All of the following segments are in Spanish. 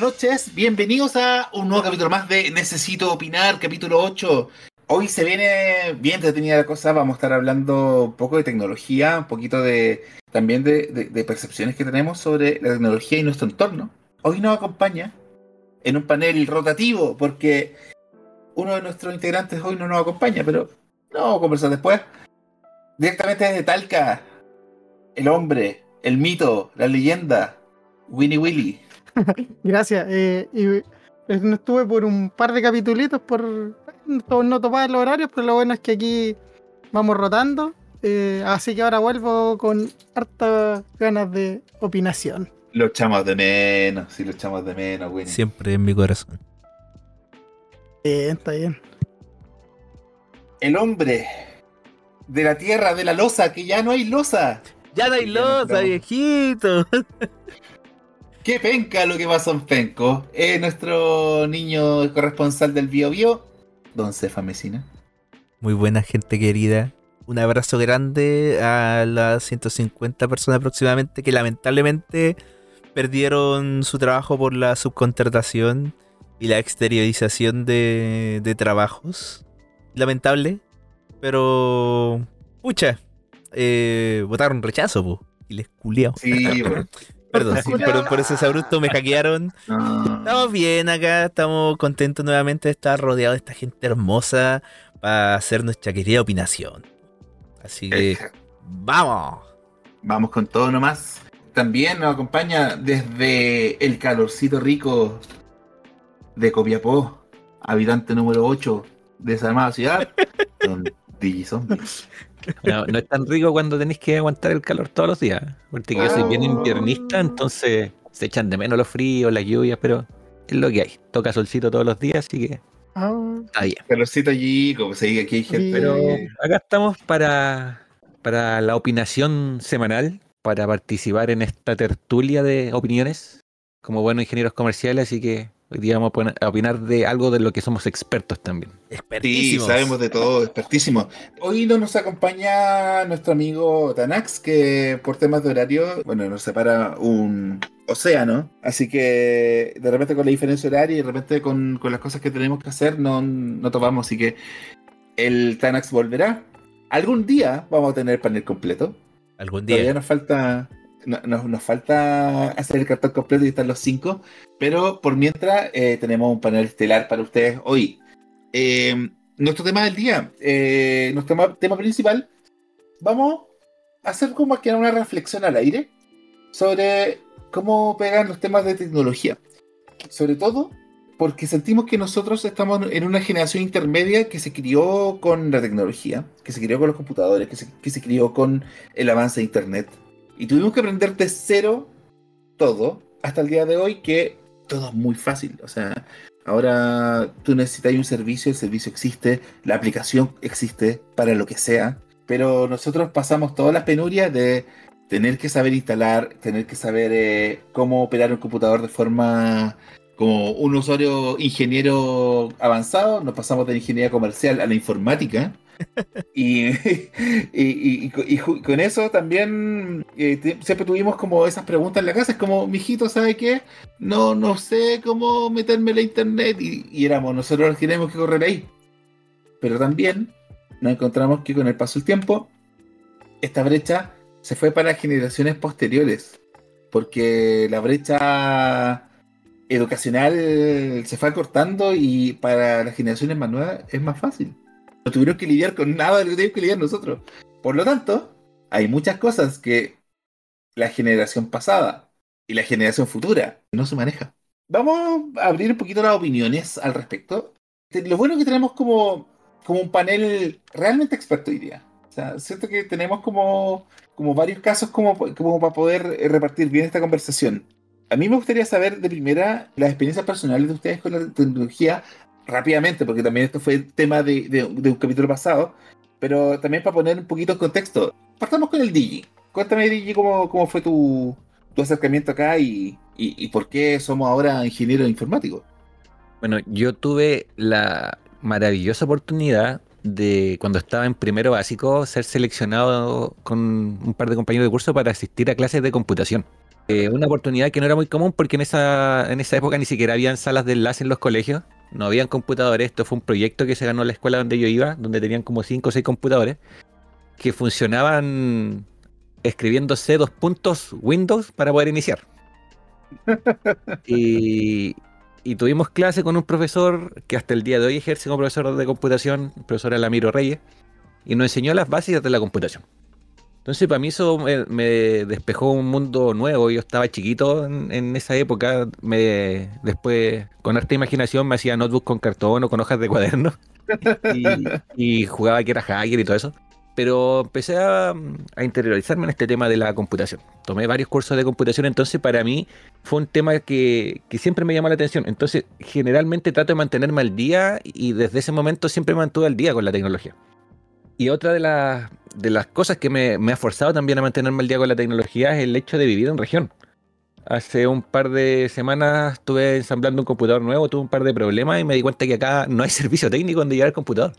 Buenas noches, bienvenidos a un nuevo capítulo más de Necesito Opinar, capítulo 8. Hoy se viene bien entretenida la cosa, vamos a estar hablando un poco de tecnología, un poquito de también de, de percepciones que tenemos sobre la tecnología y nuestro entorno. Hoy nos acompaña en un panel rotativo, porque uno de nuestros integrantes hoy no nos acompaña, pero no vamos a conversar después. Directamente desde Talca, el hombre, el mito, la leyenda, Winnie Willy. Gracias. Eh, y eh, no estuve por un par de capitulitos por no topar los horarios, pero lo bueno es que aquí vamos rotando. Eh, así que ahora vuelvo con hartas ganas de opinación. Lo echamos de menos, sí lo echamos de menos, Winnie. Siempre en mi corazón. Bien, está bien. El hombre de la tierra, de la losa, que ya no hay losa. Ya no hay losa, viejito. Qué penca lo que pasó en Penco. Es nuestro niño corresponsal del Bio Bio, Don Cefa Mesina. Muy buena gente querida. Un abrazo grande a las 150 personas aproximadamente que lamentablemente perdieron su trabajo por la subcontratación y la exteriorización de, de trabajos. Lamentable, pero. Pucha, eh, votaron rechazo, po, y les culiao. Sí, Perdón, sí, perdón por ese sabruto, me hackearon. Estamos bien acá, estamos contentos nuevamente de estar rodeados de esta gente hermosa para hacer nuestra querida opinación. Así que, ¡vamos! Vamos con todo nomás. También nos acompaña desde el calorcito rico de Copiapó, habitante número 8 de esa armada ciudad, Don Digizombies. No, no, es tan rico cuando tenéis que aguantar el calor todos los días. Porque yo soy bien inviernista, entonces se echan de menos los fríos, las lluvias, pero es lo que hay. Toca solcito todos los días, así que Ah, está bien. Calorcito allí, como se diga aquí hay gente. Pero acá estamos para, para la opinación semanal, para participar en esta tertulia de opiniones como buenos ingenieros comerciales, así que hoy día vamos a opinar de algo de lo que somos expertos también. Sí, Expertísimos. sabemos de todo, expertísimo. Hoy no nos acompaña nuestro amigo Tanax, que por temas de horario, bueno, nos separa un océano. Así que de repente con la diferencia horaria y de repente con, con las cosas que tenemos que hacer, no, no tomamos. Así que el Tanax volverá. Algún día vamos a tener panel completo. Algún Todavía día. nos falta. No- Nos, falta hacer el cartón completo y estar los cinco. Pero por mientras eh, tenemos un panel estelar para ustedes hoy. Eh, nuestro tema del día, eh, nuestro tema, tema principal, vamos a hacer como que una reflexión al aire sobre cómo pegan los temas de tecnología. Sobre todo porque sentimos que nosotros estamos en una generación intermedia que se crió con la tecnología, que se crió con los computadores, que se, que se crió con el avance de Internet. Y tuvimos que aprender de cero todo hasta el día de hoy que todo es muy fácil. O sea, ahora tú necesitas un servicio, el servicio existe, la aplicación existe para lo que sea. Pero nosotros pasamos todas las penurias de tener que saber instalar, tener que saber eh, cómo operar un computador de forma como un usuario ingeniero avanzado, nos pasamos de la ingeniería comercial a la informática. y, con eso también eh, siempre tuvimos como esas preguntas en la casa, es como, mijito, ¿sabe qué? No, no sé cómo meterme en la internet y, éramos nosotros los que tenemos que correr ahí. Pero también nos encontramos que con el paso del tiempo, esta brecha se fue para generaciones posteriores, porque la brecha educacional se fue acortando y para las generaciones más es más fácil. No tuvieron que lidiar con nada de lo que tuvimos que lidiar nosotros. Por lo tanto, hay muchas cosas que la generación pasada y la generación futura no se maneja. Vamos a abrir un poquito las opiniones al respecto. Lo bueno es que tenemos como, como un panel realmente experto hoy día. O sea, siento que tenemos como, como varios casos como, como para poder eh, repartir bien esta conversación. A mí me gustaría saber de primera las experiencias personales de ustedes con la tecnología rápidamente, porque también esto fue tema de, un capítulo pasado, pero también para poner un poquito en contexto. Partamos con el Digi. Cuéntame, Digi, cómo, cómo fue tu, tu acercamiento acá y, y- y por qué somos ahora ingenieros informáticos. Bueno, yo tuve la maravillosa oportunidad de cuando estaba en primero básico ser seleccionado con un par de compañeros de curso para asistir a clases de computación. Eh, una oportunidad que no era muy común porque en esa, en esa época ni siquiera habían salas de enlace en los colegios, no habían computadores. Esto fue un proyecto que se ganó en la escuela donde yo iba, donde tenían como 5 o 6 computadores que funcionaban escribiéndose dos puntos Windows para poder iniciar. y, y tuvimos clase con un profesor que hasta el día de hoy ejerce como profesor de computación, el profesor Alamiro Reyes, y nos enseñó las bases de la computación. Entonces, para mí eso me, me despejó un mundo nuevo. Yo estaba chiquito en, en esa época. Me, después, con harta imaginación, me hacía notebook con cartón o con hojas de cuaderno. y, y jugaba que era hacker y todo eso. Pero empecé a, a interiorizarme en este tema de la computación. Tomé varios cursos de computación, entonces para mí fue un tema que, que siempre me llamó la atención. Entonces, generalmente trato de mantenerme al día y desde ese momento siempre me mantuve al día con la tecnología. Y otra de, las de las cosas que me, me ha forzado también a mantenerme al día con la tecnología es el hecho de vivir en región. Hace un par de semanas estuve ensamblando un computador nuevo, tuve un par de problemas y me di cuenta que acá no hay servicio técnico donde llegar el computador.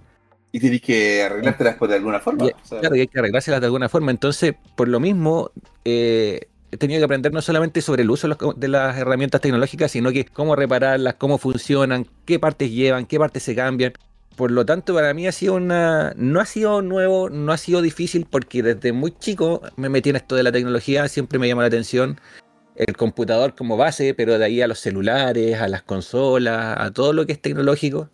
Y tienes que arreglártelas por de alguna forma. Y- Claro, y hay que arreglárselas de alguna forma. Entonces, por lo mismo, eh, he tenido que aprender no solamente sobre el uso de las herramientas tecnológicas, sino que cómo repararlas, cómo funcionan, qué partes llevan, qué partes se cambian. Por lo tanto, para mí ha sido una. No ha sido nuevo, no ha sido difícil, porque desde muy chico me metí en esto de la tecnología, siempre me llama la atención el computador como base, pero de ahí a los celulares, a las consolas, a todo lo que es tecnológico.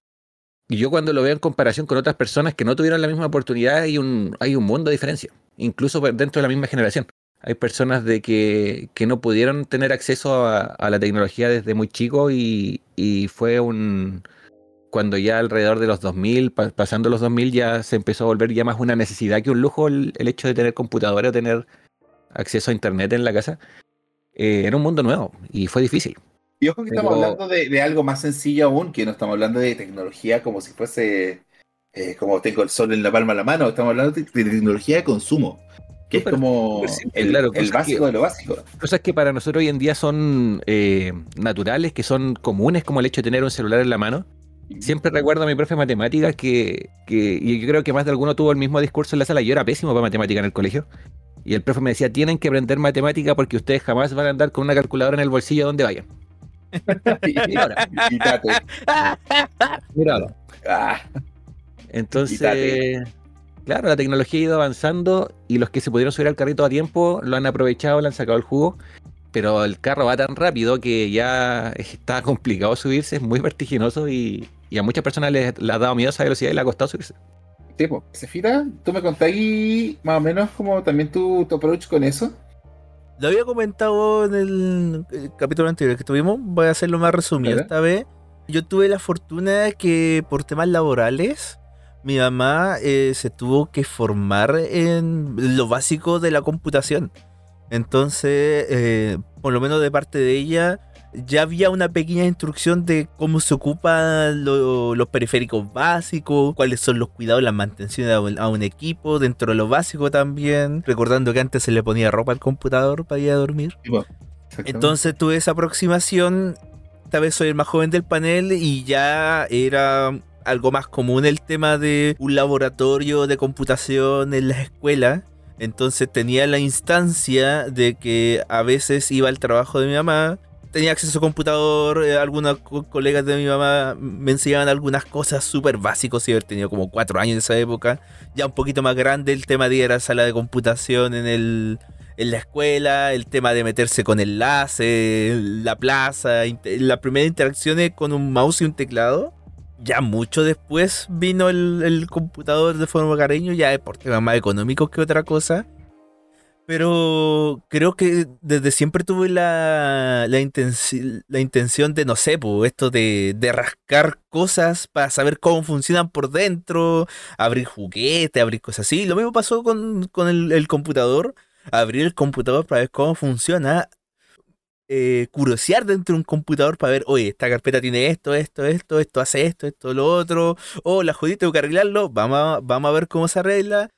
Y yo cuando lo veo en comparación con otras personas que no tuvieron la misma oportunidad, hay un, hay un mundo de diferencia, incluso dentro de la misma generación. Hay personas de que, que no pudieron tener acceso a, a la tecnología desde muy chico y, y fue un... Cuando ya alrededor de los 2000, pa- pasando los 2000, ya se empezó a volver ya más una necesidad que un lujo el, el hecho de tener computadora o tener acceso a internet en la casa. Eh, era un mundo nuevo y fue difícil. Y ojo que estamos hablando de, de algo más sencillo aún, que no estamos hablando de tecnología como si fuese eh, como tengo el sol en la palma de la mano, estamos hablando de, de tecnología de consumo, que es como simple, el, claro, el cosas básico que- de lo básico. cosas que para nosotros hoy en día son eh, naturales, que son comunes, como el hecho de tener un celular en la mano. Siempre recuerdo a mi profe de matemáticas que, que- y yo creo que más de alguno tuvo el mismo discurso en la sala. Yo era pésimo para matemática en el colegio. Y el profe me decía, tienen que aprender matemática porque ustedes jamás van a andar con una calculadora en el bolsillo donde vayan. y, ahora. Ah, Entonces, Quítate. claro, la tecnología ha ido avanzando y los que se pudieron subir al carrito a tiempo lo han aprovechado, le han sacado el jugo. Pero el carro va tan rápido que ya está complicado subirse, es muy vertiginoso y, y a muchas personas les, les ha dado miedo esa velocidad y le ha costado subirse. tipo, Sefira, tú me contáis más o menos como también tu, tu approach con eso. Lo había comentado en el, el capítulo anterior que tuvimos, voy a hacerlo más resumido esta vez. Yo tuve la fortuna que por temas laborales, mi mamá eh, se tuvo que formar en lo básico de la computación. Entonces, eh, por lo menos de parte de ella, ya había una pequeña instrucción de cómo se ocupan lo- los periféricos básicos, cuáles son los cuidados, la mantención a un, a un equipo, dentro de lo básico también. Recordando que antes se le ponía ropa al computador para ir a dormir. Entonces tuve esa aproximación. Esta vez soy el más joven del panel y ya era algo más común el tema de un laboratorio de computación en la escuela. Entonces tenía la instancia de que a veces iba al trabajo de mi mamá, tenía acceso a computador, eh, algunos co- colegas de mi mamá me enseñaban algunas cosas súper básicas, y haber tenido como cuatro años en esa época. Ya un poquito más grande el tema de ir a la sala de computación en el, en la escuela, el tema de meterse con enlace, la plaza, las primeras interacciones con un mouse y un teclado. Ya mucho después vino el, el computador de forma cariño, ya es por temas más económicos que otra cosa. Pero creo que desde siempre tuve la, la, intenci- la intención de, no sé, po, esto de, de rascar cosas para saber cómo funcionan por dentro, abrir juguetes, abrir cosas así. Lo mismo pasó con, con el, computador. Abrir el computador para ver cómo funciona. Eh, curiosear dentro de un computador para ver, oye, esta carpeta tiene esto, esto, esto, esto hace esto, esto, lo otro. Oh, la jodí, tengo que arreglarlo. Vamos a, vamos a ver cómo se arregla.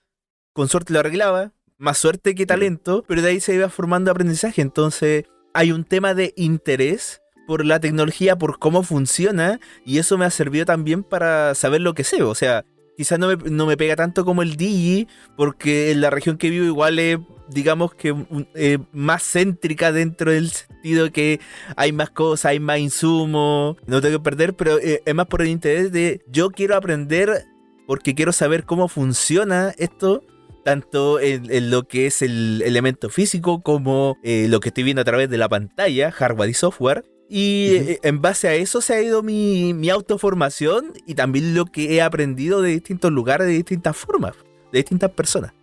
Con suerte lo arreglaba. Más suerte que talento. Pero de ahí se iba formando aprendizaje. Entonces, hay un tema de interés por la tecnología, por cómo funciona. Y eso me ha servido también para saber lo que sé. O sea, quizás no me, no me pega tanto como el Digi, porque en la región que vivo igual es digamos que eh, más céntrica dentro del sentido que hay más cosas, hay más insumos, no tengo que perder, pero eh, es más por el interés de yo quiero aprender porque quiero saber cómo funciona esto. Tanto en, en lo que es el elemento físico como eh, lo que estoy viendo a través de la pantalla, hardware y software. Y eh, en base a eso se ha ido mi, mi autoformación y también lo que he aprendido de distintos lugares, de distintas formas, de distintas personas.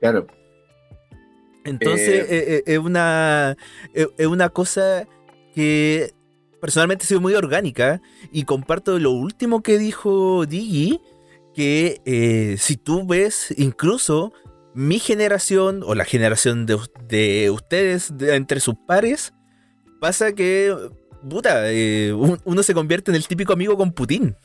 Claro. Entonces, Eh, es, una, es una cosa que personalmente ha sido muy orgánica y comparto lo último que dijo Digi, que eh, si tú ves incluso mi generación o la generación de, de ustedes de- entre sus pares, pasa que, puta, eh, un- uno se convierte en el típico amigo con Putin.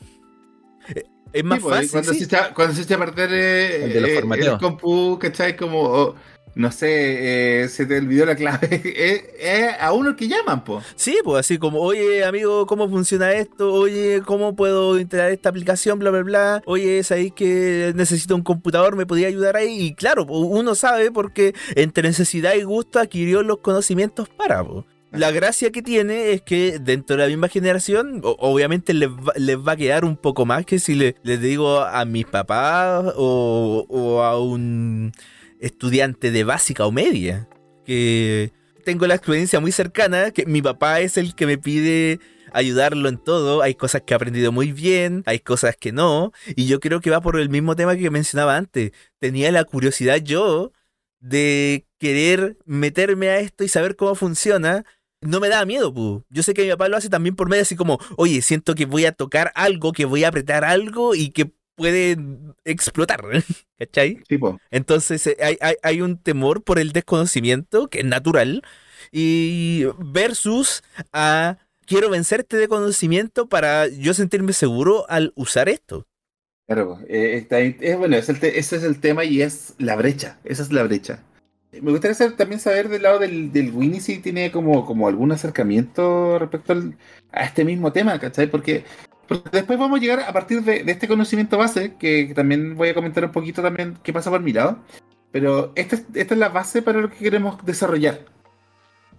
Eh, Es más Sí, pues, fácil. Cuando, sí. se echa, cuando se echa a perder eh, El de los eh, formateos. el compu, ¿cachai? Como, oh, no sé, eh, se te olvidó la clave. Es a uno el que llaman, po. Sí, pues así como, oye amigo, ¿cómo funciona esto? Oye, ¿cómo puedo integrar esta aplicación? Bla, bla, bla. Oye, sabéis que necesito un computador, ¿me podía ayudar ahí? Y claro, uno sabe porque entre necesidad y gusto adquirió los conocimientos para. pues. La gracia que tiene es que dentro de la misma generación, obviamente les va, les va a quedar un poco más que si le- les digo a mis papás o, o a un estudiante de básica o media. Que tengo la experiencia muy cercana, que mi papá es el que me pide ayudarlo en todo. Hay cosas que he aprendido muy bien, hay cosas que no. Y yo creo que va por el mismo tema que mencionaba antes. Tenía la curiosidad yo de querer meterme a esto y saber cómo funciona. No me daba miedo, pu. Yo sé que mi papá lo hace también por medio así como, oye, siento que voy a tocar algo, que voy a apretar algo y que puede explotar. ¿Cachai? Sí. Entonces eh, hay, hay- hay un temor por el desconocimiento, que es natural, y versus a quiero vencerte de conocimiento para yo sentirme seguro al usar esto. Claro. Eh, es, bueno, es el ese es el tema y es la brecha. Esa es la brecha. Me gustaría saber- también saber del lado del, del Winnie si tiene como, como algún acercamiento respecto al- a este mismo tema, ¿cachai? Porque, después vamos a llegar a partir de, de este conocimiento base, que, que también voy a comentar un poquito también qué pasa por mi lado. Pero esta, es- esta es la base para lo que queremos desarrollar.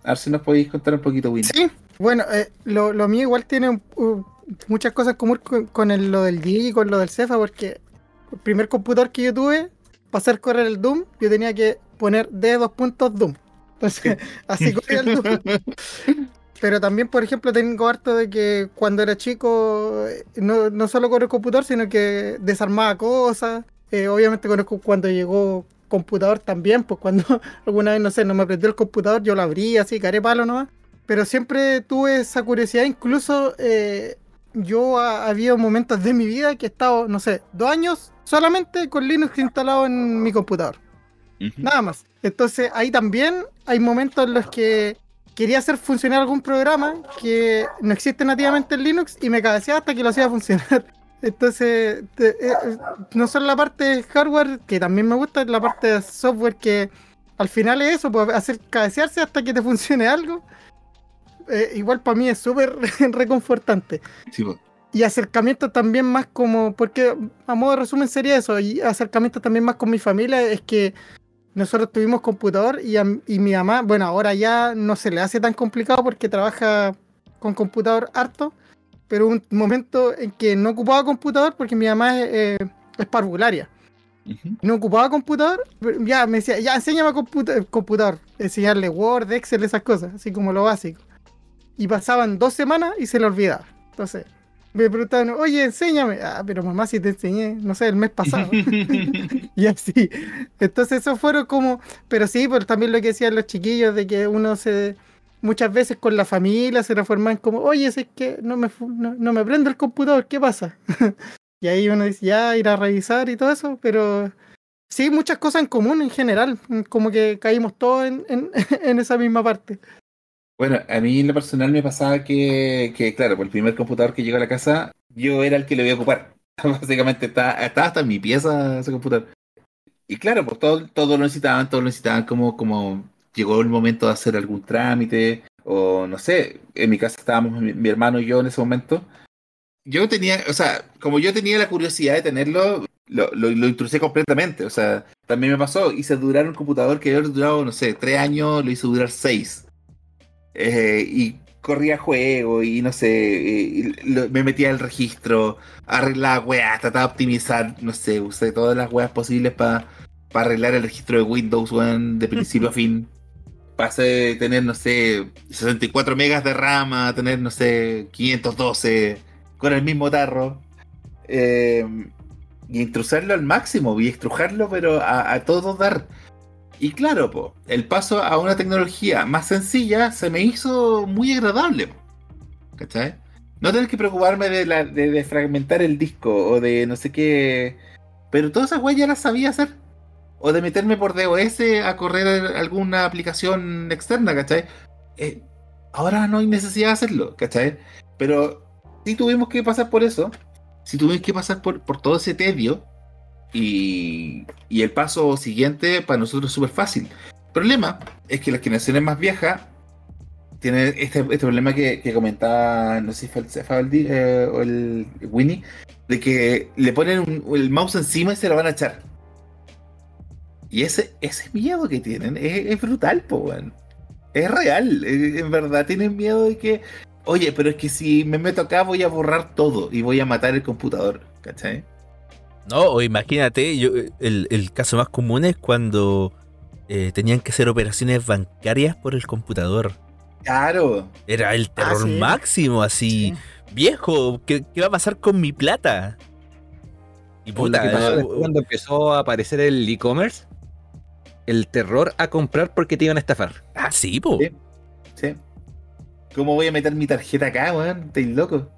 A ver si nos podéis contar un poquito, Winnie. Sí, bueno, eh, lo, lo mío igual tiene un- muchas cosas comunes con, con el- lo del Digi y con lo del Cefa, porque el primer computador que yo tuve, para hacer correr el Doom, yo tenía que poner D dos puntos Doom. Entonces, así corría el Doom. Pero también, por ejemplo, tengo harto de que cuando era chico, no, no solo con el computador, sino que desarmaba cosas. Eh, obviamente conozco cuando llegó computador también, pues cuando alguna vez, no sé, no me prendió el computador, yo lo abría así, caré palo nomás. Pero siempre tuve esa curiosidad, incluso eh, yo ha, habido momentos de mi vida que he estado, no sé, dos años solamente con Linux instalado en mi computador. Ujú. Nada más. Entonces ahí también hay momentos en los que quería hacer funcionar algún programa que no existe nativamente en Linux y me cabeceaba hasta que lo hacía funcionar. Entonces, te- eh, eh, no solo la parte de hardware, que también me gusta, es la parte de software que al final es eso, pues, hacer cabecearse hasta que te funcione algo. Eh, igual para mí es súper reconfortante. Sí, po. Y acercamiento también más como, porque a modo de resumen sería eso, y acercamiento también más con mi familia, es que nosotros tuvimos computador y, a- y mi mamá, bueno, ahora ya no se le hace tan complicado porque trabaja con computador harto, pero un momento en que no ocupaba computador porque mi mamá es, eh, es parvularia. No ocupaba computador, ya me decía, ya enséñame computa- computador, enseñarle Word, Excel, esas cosas, así como lo básico. Y pasaban dos semanas y se le olvidaba. Entonces, me preguntaban, oye, enséñame. Ah, pero mamá, si te enseñé, no sé, el mes pasado. y así. Entonces, eso fueron como. Pero sí, pues también lo que decían los chiquillos, de que uno se. Muchas veces con la familia se reforman como, oye, es que no me, no, no me prende el computador, ¿qué pasa? y ahí uno dice, ya, ir a revisar y todo eso, pero sí, muchas cosas en común en general, como que caímos todos en, en, en esa misma parte. Bueno, a mí en lo personal me pasaba que, que, claro, por el primer computador que llegó a la casa, yo era el que lo iba a ocupar. Básicamente estaba, estaba hasta en mi pieza ese computador. Y claro, pues todo, todo lo necesitaban, todo lo necesitaban como, como llegó el momento de hacer algún trámite, o no sé, en mi casa estábamos mi, mi hermano y yo en ese momento. Yo tenía, o sea, como yo tenía la curiosidad de tenerlo, lo, lo, lo completamente. O sea, también me pasó, hice durar un computador que había durado, no sé, tres años, lo hice durar seis. Eh, y corría juego y no sé, eh, y lo- me metía al registro, arreglaba weas, trataba de optimizar, no sé, usé todas las weas posibles para arreglar el registro de Windows, weón, de principio a fin. Pasé de tener, no sé, 64 megas de RAM a tener, no sé, 512 con el mismo tarro. Eh, y intrusarlo al máximo, y estrujarlo, pero a, a todo dar. Y claro, po, el paso a una tecnología más sencilla se me hizo muy agradable. ¿Cachai? No tener que preocuparme de, la, de, de fragmentar el disco o de no sé qué. Pero todas esas weas ya las sabía hacer. O de meterme por DOS a correr alguna aplicación externa, ¿cachai? Eh, ahora no hay necesidad de hacerlo, ¿cachai? Pero sí tuvimos que pasar por eso. Sí tuvimos que pasar por, por todo ese tedio. Y, el paso siguiente para nosotros es súper fácil. El problema es que las generaciones más viejas tienen este, este problema que, comentaba, no sé si fue el eh, o el Winnie, de que le ponen el mouse encima y se lo van a echar. Y ese, ese miedo que tienen es, es brutal, po. Es real, eh, en verdad tienen miedo de que, oye, pero es que si me meto acá voy a borrar todo y voy a matar el computador, ¿cachai? No, o imagínate, yo, el, el caso más común es cuando eh, tenían que hacer operaciones bancarias por el computador. Claro, Era el terror sí. máximo, así, viejo, ¿qué, qué va a pasar con mi plata? Y puta, pasó eh, cuando empezó a aparecer el e-commerce, el terror a comprar porque te iban a estafar. ah, sí, po. Sí. sí. ¿Cómo voy a meter mi tarjeta acá, weón? ¿Estáis loco?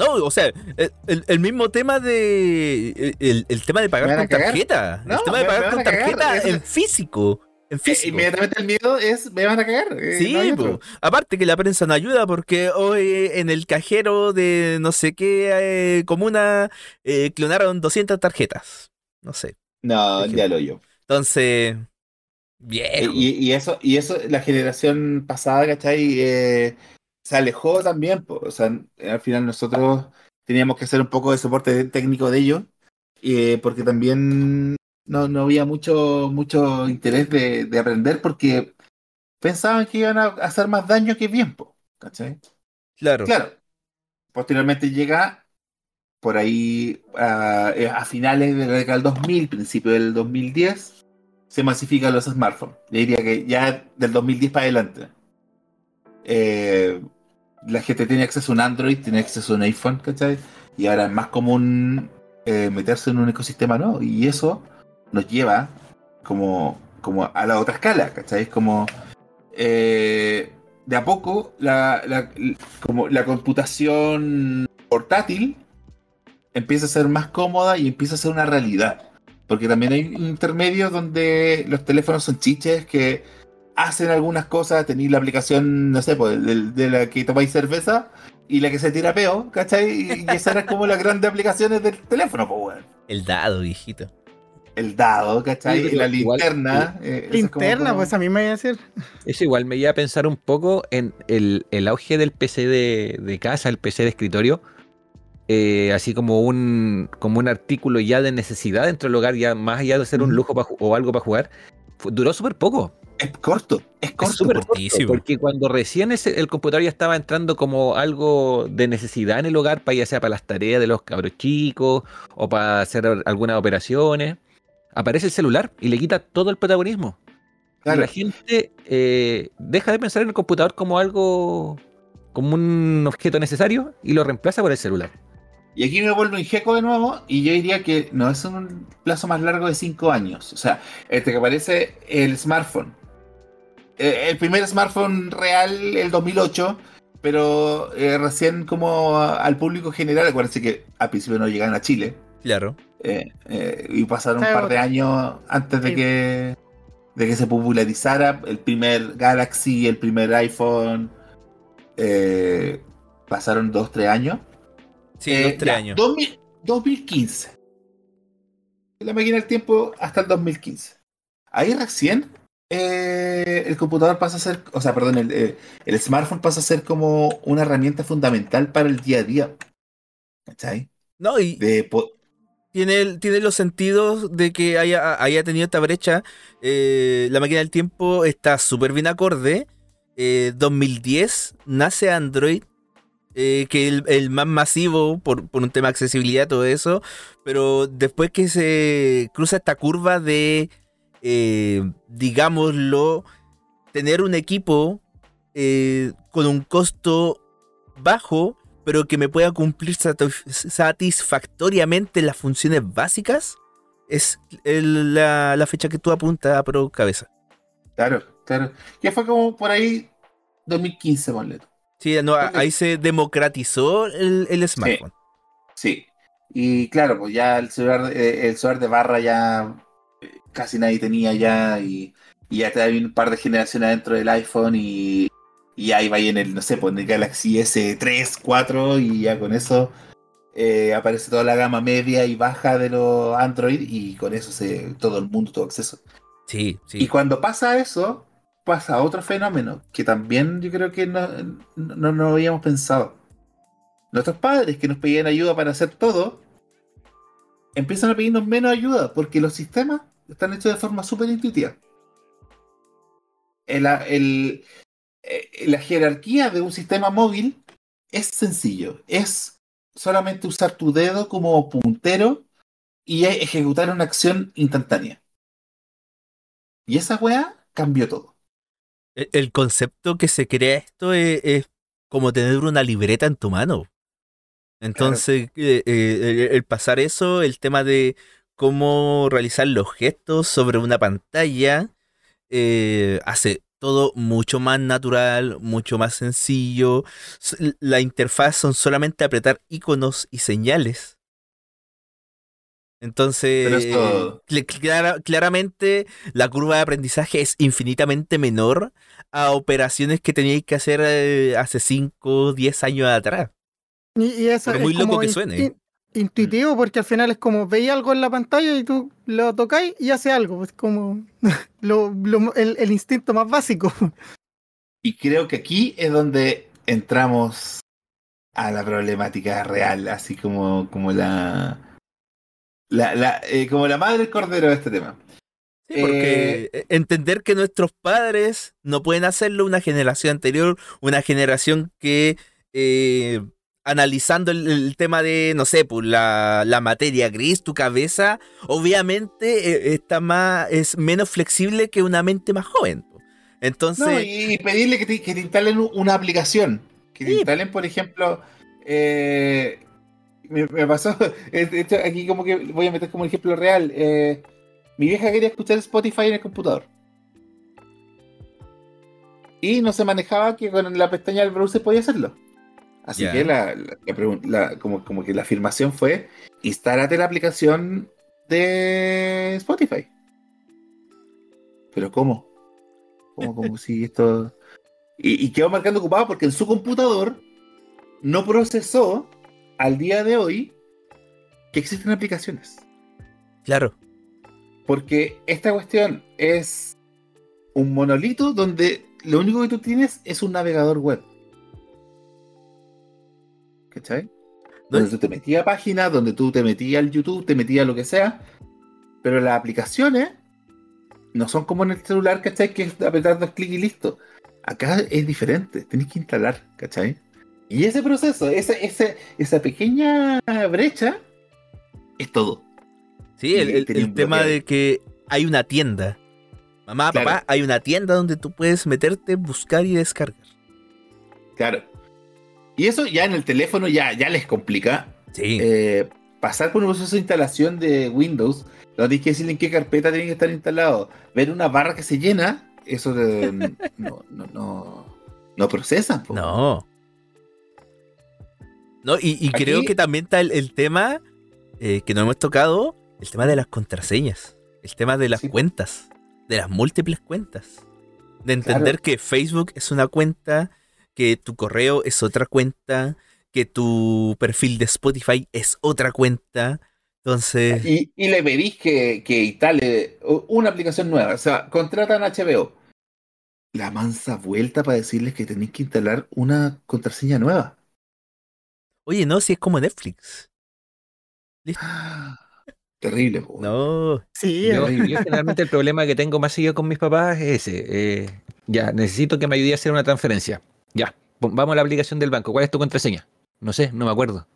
No, o sea, el, el- el mismo tema de. El, el tema de ¿Me pagar con tarjeta. No, el tema de pagar con tarjeta en físico. En Eh, físico. inmediatamente el miedo es, me van a cagar. eh, Sí, no aparte que la prensa no ayuda porque hoy en el cajero de no sé qué eh, comuna eh, clonaron 200 tarjetas. No sé. No, ya lo yo. Entonces, Eh. Y, y eso, y eso, la generación pasada, ¿cachai? Se alejó también. po. O sea, al final nosotros teníamos que hacer un poco de soporte técnico de ellos. eh, porque también no, no había mucho, mucho interés de, de aprender porque pensaban que iban a hacer más daño que bien, po, ¿cachai? claro. Claro. Posteriormente llega por ahí a, eh, a finales de la década del 2000, principio del 2010, se masifican los smartphones. Yo diría que ya del 2010 para adelante. eh, la gente tiene acceso a un Android, tiene acceso a un iPhone, ¿cachai? Y ahora es más común eh, meterse en un ecosistema, ¿no? Y eso nos lleva como, como a la otra escala, ¿cachai? Es como eh, de a poco la- como la computación portátil empieza a ser más cómoda y empieza a ser una realidad. Porque también hay intermedios donde los teléfonos son chiches que hacen algunas cosas, tenéis la aplicación, no sé, pues, de, de la que tomáis cerveza y la que se tira peo, ¿cachai? Y, y esas eran como las grandes aplicaciones del teléfono, pues, weón. El dado, viejito. El dado, ¿cachai? Sí, la igual- linterna. eh, eso es como- Linterna, como- pues a mí me iba a decir. Eso igual me lleva a pensar un poco en el, el auge del PC de, de casa, el PC de escritorio, eh, así como un, como un artículo ya de necesidad dentro del hogar, ya más allá de ser un lujo o algo para jugar, duró súper poco. Es corto, es Es corto. súper corto, cortísimo. porque cuando recién ese- el computador ya estaba entrando como algo de necesidad en el hogar, para ya sea para las tareas de los cabros chicos o para hacer algunas operaciones, aparece el celular y le quita todo el protagonismo. Y la gente eh, deja de pensar en el computador como algo, como un objeto necesario y lo reemplaza por el celular. Y aquí me vuelvo ingeco de nuevo y yo diría que no es un plazo más largo de 5 años. O sea, este que aparece el smartphone. Eh, el primer smartphone real, el 2008, pero eh, recién como a- al público general, acuérdense que al principio no llegaban a Chile Claro. eh, eh, y pasaron un par de años antes de Sí. que, de que se popularizara el primer Galaxy, el primer iPhone. eh, pasaron 2-3 años. Sí, Eh, dos, tres ya, años. 2000 2015. La máquina del tiempo hasta el 2015. Ahí recién eh, el computador pasa a ser, o sea, perdón, el, eh, el smartphone pasa a ser como una herramienta fundamental para el día a día. ¿Cachai? No, y, De tiene, tiene los sentidos de que haya, haya tenido esta brecha. Eh, la máquina del tiempo está súper bien acorde. Eh, 2010 nace Android, eh, que es el, el más masivo por, por un tema de accesibilidad, todo eso. Pero después que se cruza esta curva de, eh, digámoslo, tener un equipo eh, con un costo bajo, pero que me pueda cumplir satisf- satisfactoriamente las funciones básicas, es el- la, la fecha que tú apuntas a pro cabeza. Claro, claro. Ya fue como por ahí 2015, ponle. Sí, no, a- ¿Dónde- ahí se democratizó el, el smartphone. Sí. Y claro, pues ya el celular, el celular de barra ya casi nadie tenía ya y, y ya te un par de generaciones dentro del iPhone y, y ahí va en el, no sé, pues en el Galaxy S3, 4 y ya con eso eh, aparece toda la gama media y baja de los Android y con eso se, todo el mundo tuvo acceso. Sí, Y sí. cuando pasa eso, pasa otro fenómeno que también yo creo que no, no, no habíamos pensado. Nuestros padres que nos pedían ayuda para hacer todo, empiezan a pedirnos menos ayuda porque los sistemas están hechos de forma súper intuitiva. El- el- eh, la jerarquía de un sistema móvil es sencillo. Es solamente usar tu dedo como puntero y e- ejecutar una acción instantánea. Y esa weá cambió todo. El, el concepto que se crea esto es, es como tener una libreta en tu mano. Entonces, eh, eh, el pasar eso, el tema de cómo realizar los gestos sobre una pantalla, eh, hace todo mucho más natural, mucho más sencillo. La interfaz son solamente apretar iconos y señales. Entonces, Pero esto- cl- clara- claramente la curva de aprendizaje es infinitamente menor a operaciones que teníais que hacer eh, hace 5, 10 años atrás. Y, y eso Por muy es loco que in- suene. In- intuitivo porque al final es como veis algo en la pantalla y tú lo tocáis y hace algo. Es como lo- lo- el, el instinto más básico. Y creo que aquí es donde entramos a la problemática real, así como, como la, la, la- eh, como la madre del cordero de este tema. Sí, porque eh, entender que nuestros padres no pueden hacerlo, una generación anterior, una generación que eh, analizando el, el tema de, no sé, pues la, la materia gris, tu cabeza, obviamente eh, está más, es menos flexible que una mente más joven. Entonces, No, y pedirle que te, que te instalen una aplicación. Que te Sí. instalen, por ejemplo, eh, me, me pasó, de hecho, aquí como que voy a meter como ejemplo real. eh, mi vieja quería escuchar Spotify en el computador. Y no se manejaba que con la pestaña del browser podía hacerlo. Así que la, como, como que la afirmación fue, instálate la aplicación de Spotify. Pero ¿cómo? ¿Cómo, cómo si esto... Y, y quedó marcando ocupado porque en su computador no procesó al día de hoy que existen aplicaciones. claro, Porque esta cuestión es un monolito donde lo único que tú tienes es un navegador web. ¿Cachai? Donde tú te metías a páginas, donde tú te metías al YouTube, te metías lo que sea. Pero las aplicaciones no son como en el celular, ¿cachai? Que es apretar dos clics y listo. Acá es diferente, tenés que instalar, ¿cachai? Y ese proceso, esa, esa, esa pequeña brecha, es todo. sí, el, tema de que hay una tienda. Mamá, Claro. papá, hay una tienda donde tú puedes meterte, buscar y descargar. Claro. Y eso ya en el teléfono ya, ya les complica. Sí. Eh, pasar por un proceso de instalación de Windows, donde hay que decirle en qué carpeta tiene que estar instalado, ver una barra que se llena, eso de- no, no, no, no procesan. po. No. No, y, y Aquí- creo que también está el, el tema eh, que no hemos tocado, el tema de las contraseñas, el tema de las Sí. cuentas, de las múltiples cuentas. De entender que Facebook es una cuenta, que tu correo es otra cuenta, que tu perfil de Spotify es otra cuenta. Entonces, Y, y le pedís que, que instale una aplicación nueva. O sea, contratan HBO. La mansa vuelta para decirles que tenéis que instalar una contraseña nueva. oye, no, si es como Netflix. Terrible, po. No. Sí, Yo, yo generalmente el problema que tengo más seguido con mis papás es ese. eh, ya, necesito que me ayude a hacer una transferencia. Ya, vamos a la aplicación del banco. ¿Cuál es tu contraseña? No sé, no me acuerdo.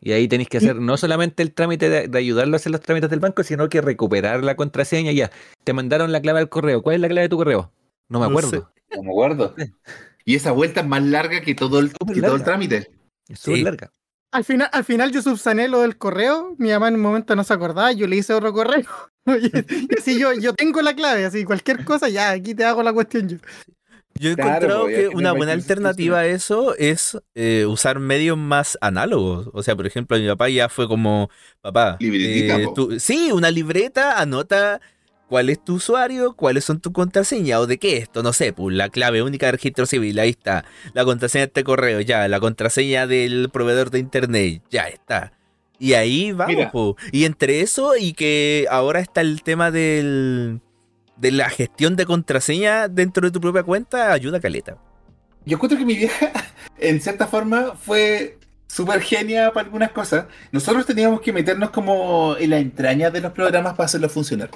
Y ahí tenéis que hacer no solamente el trámite de, de ayudarlo a hacer los trámites del banco, sino que recuperar la contraseña. Ya, te mandaron la clave al correo. ¿Cuál es la clave de tu correo? No me No acuerdo. No me acuerdo. Y esa vuelta es más larga que todo el, que todo el trámite. Es súper Sí. larga. al final, al final yo subsané lo del correo. Mi mamá en un momento no se acordaba, yo le hice otro correo. y y así yo, yo tengo la clave, así cualquier cosa, ya, aquí te hago la cuestión yo. Yo he Claro, encontrado pues, que una buena que alternativa a eso es eh, usar medios más análogos. O sea, por ejemplo, mi papá ya fue como, papá, eh, tú- sí, una libreta, anota cuál es tu usuario, cuáles son tus contraseñas o de qué esto, no sé, pues la clave única de registro civil, ahí está. La contraseña de este correo, ya, la contraseña del proveedor de internet, ya está. Y ahí vamos, Mira. po. Y entre eso y que ahora está el tema del de la gestión de contraseña dentro de tu propia cuenta, ayuda caleta. Yo encuentro que mi vieja, en cierta forma, fue súper genia para algunas cosas. Nosotros teníamos que meternos como en la entraña de los programas para hacerlos funcionar.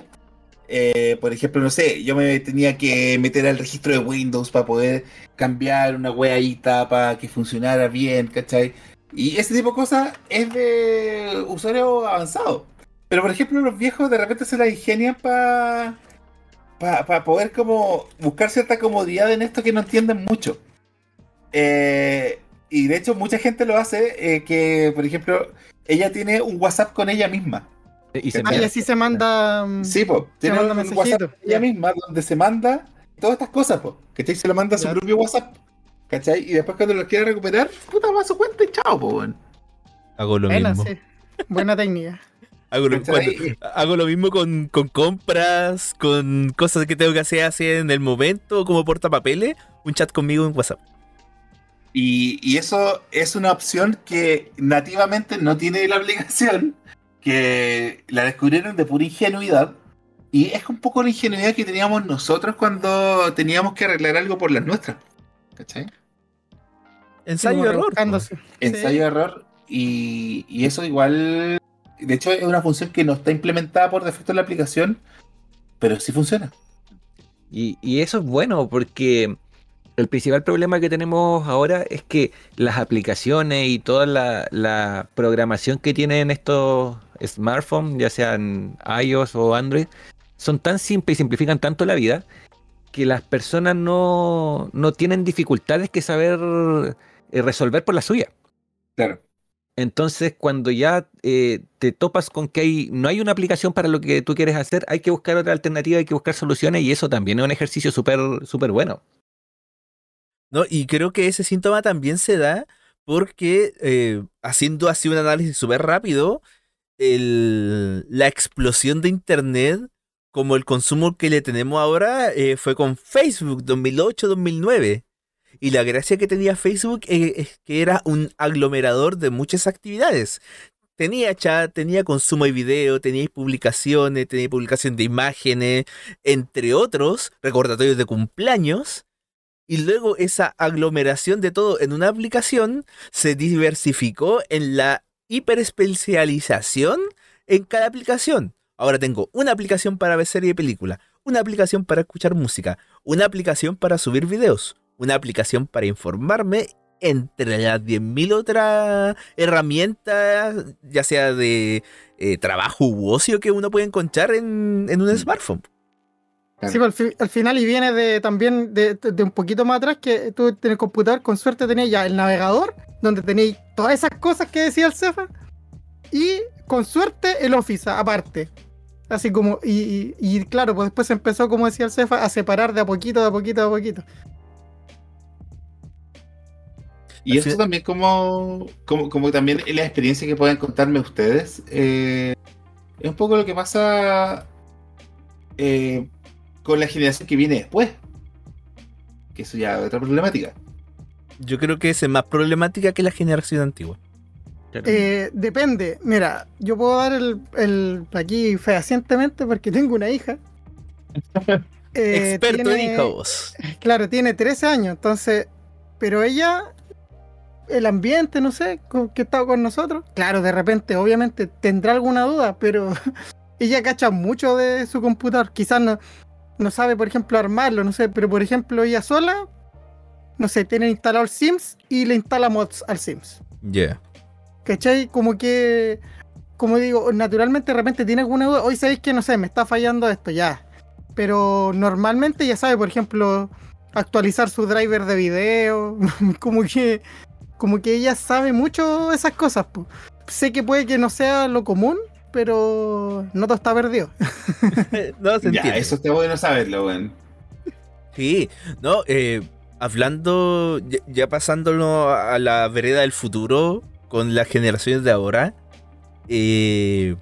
Eh, por ejemplo, no sé, yo me tenía que meter al registro de Windows para poder cambiar una weadita para que funcionara bien, ¿cachai? Y ese tipo de cosas es de usuario avanzado. Pero por ejemplo, los viejos de repente se la ingenian para para poder como buscar cierta comodidad en esto que no entienden mucho. Eh, y de hecho mucha gente lo hace, eh, que por ejemplo, ella tiene un WhatsApp con ella misma. Y se Ah, y así se manda. mm, Sí, pues, tiene manda un mensajito, WhatsApp con ella misma donde se manda todas estas cosas, pues. ¿Cachai? Se lo manda a su propio WhatsApp. ¿Cachai? Y después cuando lo quiere recuperar, puta, va a su cuenta y chao, pues, weón. Hago lo buena, mismo. sí. Buena técnica. Hago lo, hago lo mismo con, con compras, con cosas que tengo que hacer así en el momento, como portapapeles, un chat conmigo en WhatsApp. Y, y eso es una opción que nativamente no tiene la aplicación, que la descubrieron de pura ingenuidad. Y es un poco la ingenuidad que teníamos nosotros cuando teníamos que arreglar algo por las nuestras. ¿Cachai? Ensayo error. Ensayo error. Y, y eso igual. De hecho, es una función que no está implementada por defecto en la aplicación, pero sí funciona. Y, y eso es bueno porque el principal problema que tenemos ahora es que las aplicaciones y toda la, la programación que tienen estos smartphones, ya sean iOS o Android, son tan simples y simplifican tanto la vida que las personas no, no tienen dificultades que saber eh, resolver por la suya. Claro. Entonces, cuando ya eh, te topas con que hay, no hay una aplicación para lo que tú quieres hacer, hay que buscar otra alternativa, hay que buscar soluciones y eso también es un ejercicio súper súper bueno. ¿no? Y creo que ese síntoma también se da porque eh, haciendo así un análisis súper rápido, la explosión de Internet, como el consumo que le tenemos ahora, eh, fue con Facebook 2008-2009. Y la gracia que tenía Facebook eh, es que era un aglomerador de muchas actividades. Tenía chat, tenía consumo de video, tenía publicaciones, tenía publicación de imágenes, entre otros, recordatorios de cumpleaños. Y luego esa aglomeración de todo en una aplicación se diversificó en la hiperespecialización en cada aplicación. Ahora tengo una aplicación para ver serie y película, una aplicación para escuchar música, una aplicación para subir videos, una aplicación para informarme, entre las 10.000 otras herramientas, ya sea de eh, trabajo u ocio que uno puede encontrar en, en un smartphone. Claro. Sí, pues, al, fi- al final y viene de también de, de un poquito más atrás que tú en el computador con suerte tenías ya el navegador, donde tenéis todas esas cosas que decía el Cefa, y con suerte el Office aparte. Así como, y, y- y claro, pues después se empezó, como decía el Cefa, a separar de a poquito, de a poquito, de a poquito. Y Al esto también como, como, como también la experiencia que pueden contarme ustedes, eh, es un poco lo que pasa eh, con la generación que viene después. Que eso ya es otra problemática. Yo creo que esa es más problemática que la generación antigua. Eh, depende, mira, yo puedo dar el, el aquí fehacientemente porque tengo una hija. Eh, Experto en tiene- hijos. Claro, tiene 13 años, entonces, pero ella el ambiente, no sé, con- que estaba con nosotros. Claro, de repente, obviamente, tendrá alguna duda, pero ella cacha mucho de su computador. Quizás no, no sabe, por ejemplo, armarlo, no sé, pero por ejemplo, ella sola, no sé, tiene instalado el Sims y le instala mods al Sims. Ya. ¿Cachai? Como que, como digo, naturalmente de repente tiene alguna duda. Hoy sabéis que, no sé, me está fallando esto, ya. Pero normalmente ya sabe, por ejemplo, actualizar su driver de video. como que, como que ella sabe mucho esas cosas. po. Sé que puede que no sea lo común, pero no todo está perdido. no se Ya, entiende. eso está bueno saberlo, weón. Sí, no, eh, hablando, ya, ya pasándolo a la vereda del futuro con las generaciones de ahora, eh,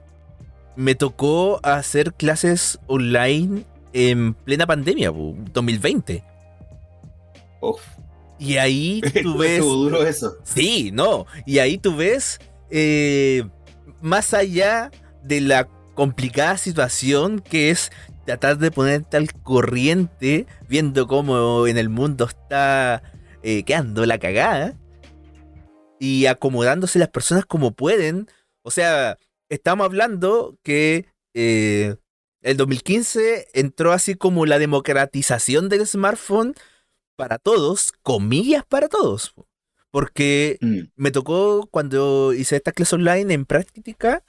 me tocó hacer clases online en plena pandemia, po, 2020. Uf, Y ahí tú ves... estuvo duro eso. Sí, no. Y ahí tú ves, eh, más allá de la complicada situación que es tratar de ponerte al corriente, viendo cómo en el mundo está eh, quedando la cagada y acomodándose las personas como pueden. O sea, estamos hablando que eh, el 2015 entró así como la democratización del smartphone para todos, comillas para todos. po. Porque Mm, me tocó cuando hice esta clase online en práctica,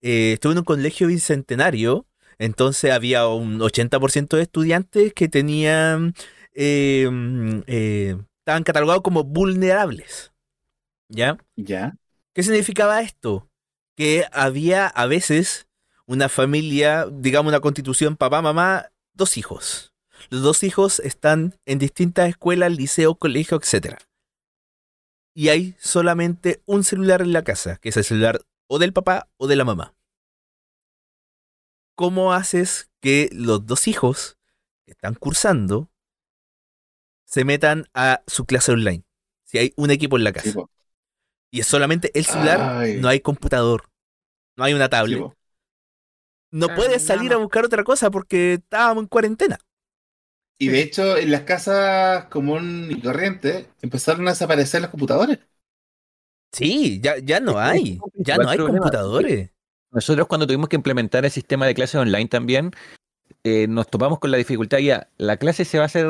eh, estuve en un colegio bicentenario, entonces había un 80% de estudiantes que tenían, eh, mm, eh, estaban catalogados como vulnerables. ¿Ya? Ya. ¿Qué significaba esto? Que había a veces una familia, digamos una constitución, papá, mamá, dos hijos. Los dos hijos están en distintas escuelas, liceo, colegio, etc. Y hay solamente un celular en la casa, que es el celular o del papá o de la mamá. ¿Cómo haces que los dos hijos que están cursando se metan a su clase online? Si hay un equipo en la casa. Sí. Y es solamente el celular, Ay. no hay computador, no hay una tablet. no puedes salir a buscar otra cosa porque estábamos en cuarentena. Y de hecho, en las casas común y corriente empezaron a desaparecer los computadores. Sí, ya, ya no hay, ya no hay computadores. Nosotros cuando tuvimos que implementar el sistema de clases online también, eh, nos topamos con la dificultad ya, la clase se va a hacer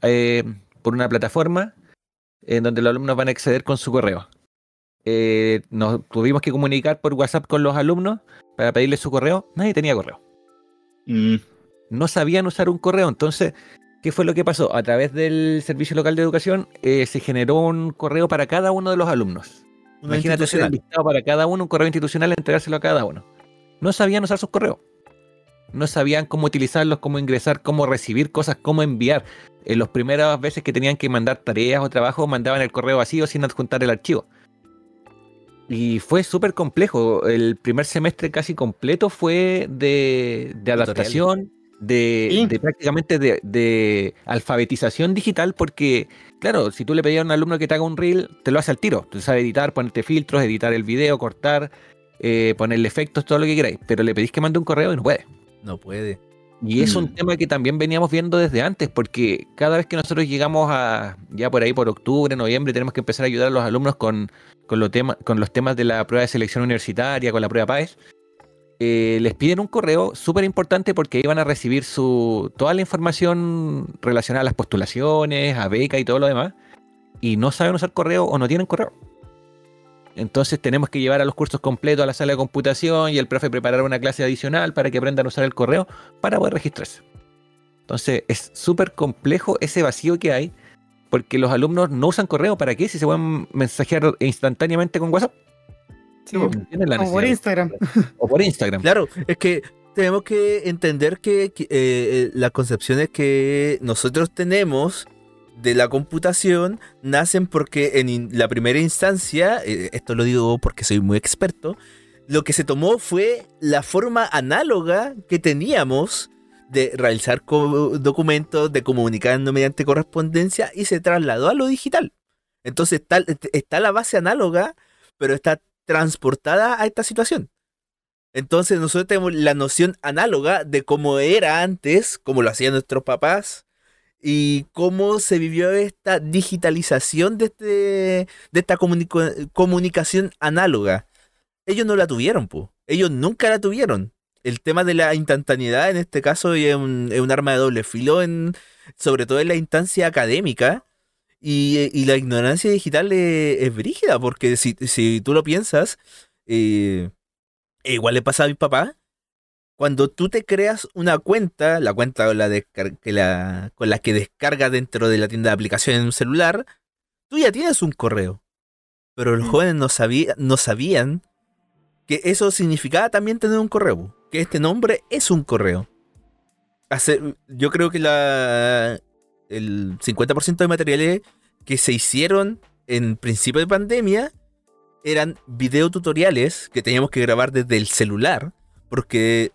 eh, por una plataforma en donde los alumnos van a acceder con su correo. Eh, nos tuvimos que comunicar por WhatsApp con los alumnos para pedirles su correo, nadie tenía correo. Mm, no sabían usar un correo. Entonces, ¿qué fue lo que pasó? A través del Servicio Local de Educación eh, se generó un correo para cada uno de los alumnos. Una Imagínate institucional. listado para cada uno, un correo institucional, entregárselo a cada uno. No sabían usar sus correos. No sabían cómo utilizarlos, cómo ingresar, cómo recibir cosas, cómo enviar. En las primeras veces que tenían que mandar tareas o trabajos, mandaban el correo vacío sin adjuntar el archivo. Y fue súper complejo. El primer semestre casi completo fue de, de adaptación, de, Sí. de prácticamente de, de alfabetización digital, porque, claro, si tú le pedías a un alumno que te haga un reel, te lo hace al tiro. Tú sabes editar, ponerte filtros, editar el video, cortar, eh, ponerle efectos, todo lo que queráis. Pero le pedís que mande un correo y no puede. No puede. Y es un Mm. tema que también veníamos viendo desde antes, porque cada vez que nosotros llegamos a, ya por ahí por octubre, noviembre, tenemos que empezar a ayudar a los alumnos con, con, los, temas con los temas de la prueba de selección universitaria, con la prueba PAES, eh, les piden un correo súper importante porque van a recibir su, toda la información relacionada a las postulaciones, a beca y todo lo demás, y no saben usar correo o no tienen correo. Entonces tenemos que llevar a los cursos completos a la sala de computación y el profe preparar una clase adicional para que aprendan a usar el correo para poder registrarse. Entonces es súper complejo ese vacío que hay porque los alumnos no usan correo. ¿Para qué? Si se pueden mensajear instantáneamente con WhatsApp. Sí, No tienen la o por. Instagram. O por Instagram. Claro, es que tenemos que entender que, que, eh, las concepciones que nosotros tenemos de la computación nacen porque en in- la primera instancia, eh, esto lo digo porque soy muy experto, lo que se tomó fue la forma análoga que teníamos de realizar documentos, de comunicarnos mediante correspondencia y se trasladó a lo digital. Entonces está, está la base análoga, pero está transportada a esta situación. Entonces nosotros tenemos la noción análoga de cómo era antes, como lo hacían nuestros papás, y cómo se vivió esta digitalización de, este, de esta comunicación análoga. Ellos no la tuvieron, pues. Ellos nunca la tuvieron. El tema de la instantaneidad en este caso es un, un arma de doble filo, sobre todo en la instancia académica. Y, y la ignorancia digital es, es brígida, porque si, si tú lo piensas, eh, igual le pasa a mi papá. Cuando tú te creas una cuenta, la cuenta con la, que la, con la que descargas dentro de la tienda de aplicaciones en un celular, tú ya tienes un correo. Pero los Mm. jóvenes no, sabía- no sabían que eso significaba también tener un correo. Que este nombre es un correo. Hacer, yo creo que la, el 50% de materiales que se hicieron en principio de pandemia eran videotutoriales que teníamos que grabar desde el celular, porque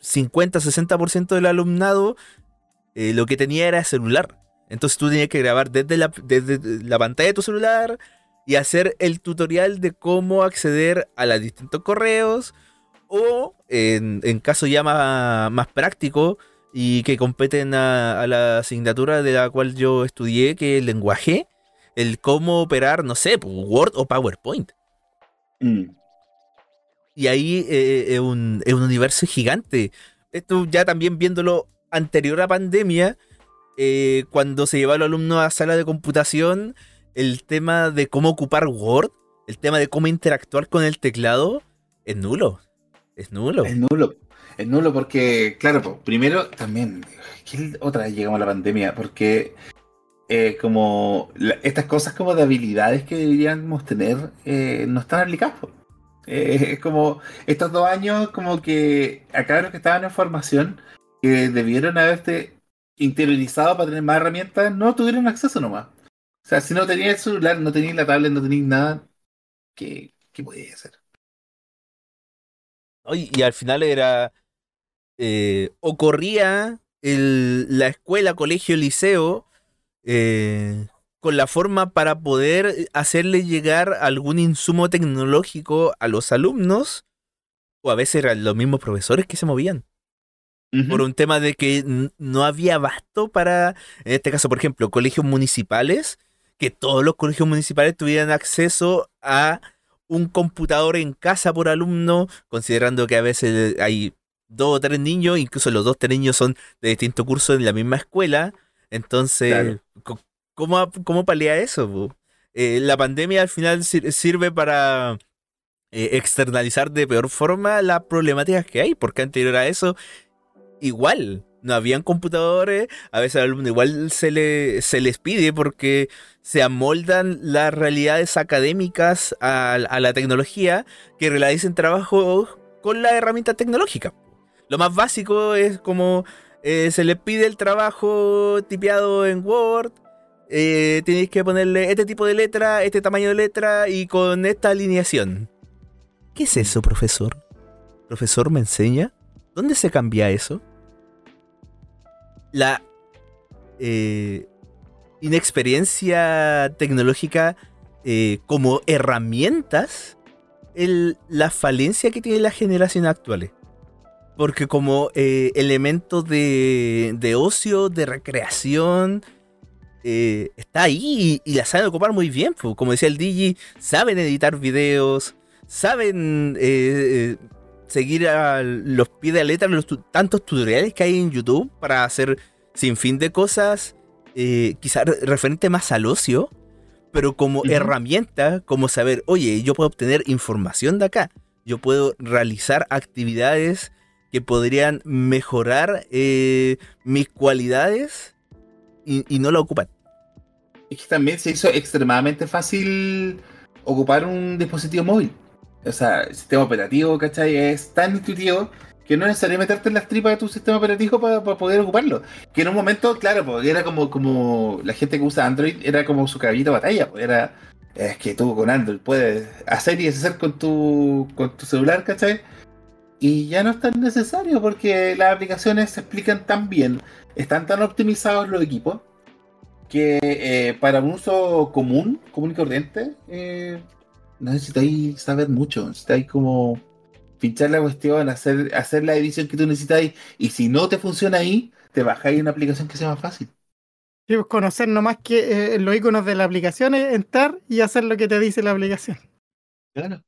50-60% del alumnado eh, lo que tenía era celular. Entonces tú tenías que grabar desde la, desde la pantalla de tu celular y hacer el tutorial de cómo acceder a los distintos correos o en, en caso ya más, más práctico y que competen a, a la asignatura de la cual yo estudié, que es el lenguaje, el cómo operar, no sé, pues, Word o PowerPoint. Mm. Y ahí eh, es, un, es un universo gigante. Esto ya también viéndolo anterior a pandemia, eh, cuando se lleva a los alumnos a sala de computación, el tema de cómo ocupar Word, el tema de cómo interactuar con el teclado, es nulo. Es nulo. Es nulo. Es nulo porque, claro, primero también, ¿qué otra vez llegamos a la pandemia? Porque eh, como estas cosas como de habilidades que deberíamos tener eh, no están aplicadas. Eh, es como estos dos años como que acá los que estaban en formación que debieron haberse interiorizado para tener más herramientas no tuvieron acceso nomás. O sea, si no tenías el celular, no tenías la tablet, no tenías nada, ¿qué, qué podías hacer? Y al final era. Eh, ocurría el- la escuela, colegio, liceo. eh, con la forma para poder hacerle llegar algún insumo tecnológico a los alumnos. O a veces eran los mismos profesores que se movían. Por un tema de que no había abasto para. En este caso, por ejemplo, colegios municipales. Que todos los colegios municipales tuvieran acceso a un computador en casa por alumno, considerando que a veces hay dos o tres niños, incluso los dos o tres niños son de distintos cursos en la misma escuela. Entonces, Claro. ¿cómo, cómo palea eso? Eh, la pandemia al final sir- sirve para eh, externalizar de peor forma las problemáticas que hay, porque anterior a eso, igual. No habían computadores, a veces al alumno igual se, le, se les pide porque se amoldan las realidades académicas a, a la tecnología que realicen trabajo con la herramienta tecnológica. Lo más básico es como eh, se les pide el trabajo tipeado en Word, eh, tenéis que ponerle este tipo de letra, este tamaño de letra y con esta alineación. ¿Qué es eso, profesor? ¿Profesor me enseña? ¿Dónde se cambia eso? La eh, inexperiencia tecnológica eh, como herramientas, la falencia que tiene la generación actual. Porque como eh, elemento de, de ocio, de recreación, eh, está ahí y, y la saben ocupar muy bien. po. Como decía el Digi, saben editar videos, saben eh, eh, seguir a los pies de la letra los tu- tantos tutoriales que hay en YouTube para hacer sin fin de cosas, quizás referente más al ocio, pero como herramienta, como saber, oye, yo puedo obtener información de acá, yo puedo realizar actividades que podrían mejorar eh, mis cualidades y, no la ocupan. Es que también se hizo extremadamente fácil ocupar un dispositivo móvil. O sea, el sistema operativo, ¿cachai? Es tan intuitivo que no es necesario meterte en las tripas de tu sistema operativo para, para poder ocuparlo. Que en un momento, claro, porque era como, como la gente que usa Android, era como su caballito de batalla. era, es que tú con Android puedes hacer y deshacer con tu, con tu celular, ¿cachai? Y ya no es tan necesario porque las aplicaciones se explican tan bien, están tan optimizados los equipos, que eh, para un uso común, común y corriente, eh, no necesitáis saber mucho, necesitáis como pinchar la cuestión, hacer, hacer la edición que tú necesitáis, y si no te funciona ahí, te bajáis una aplicación que sea más fácil. Sí, pues conocer nomás que eh, los iconos de la aplicación es entrar y hacer lo que te dice la aplicación. Claro,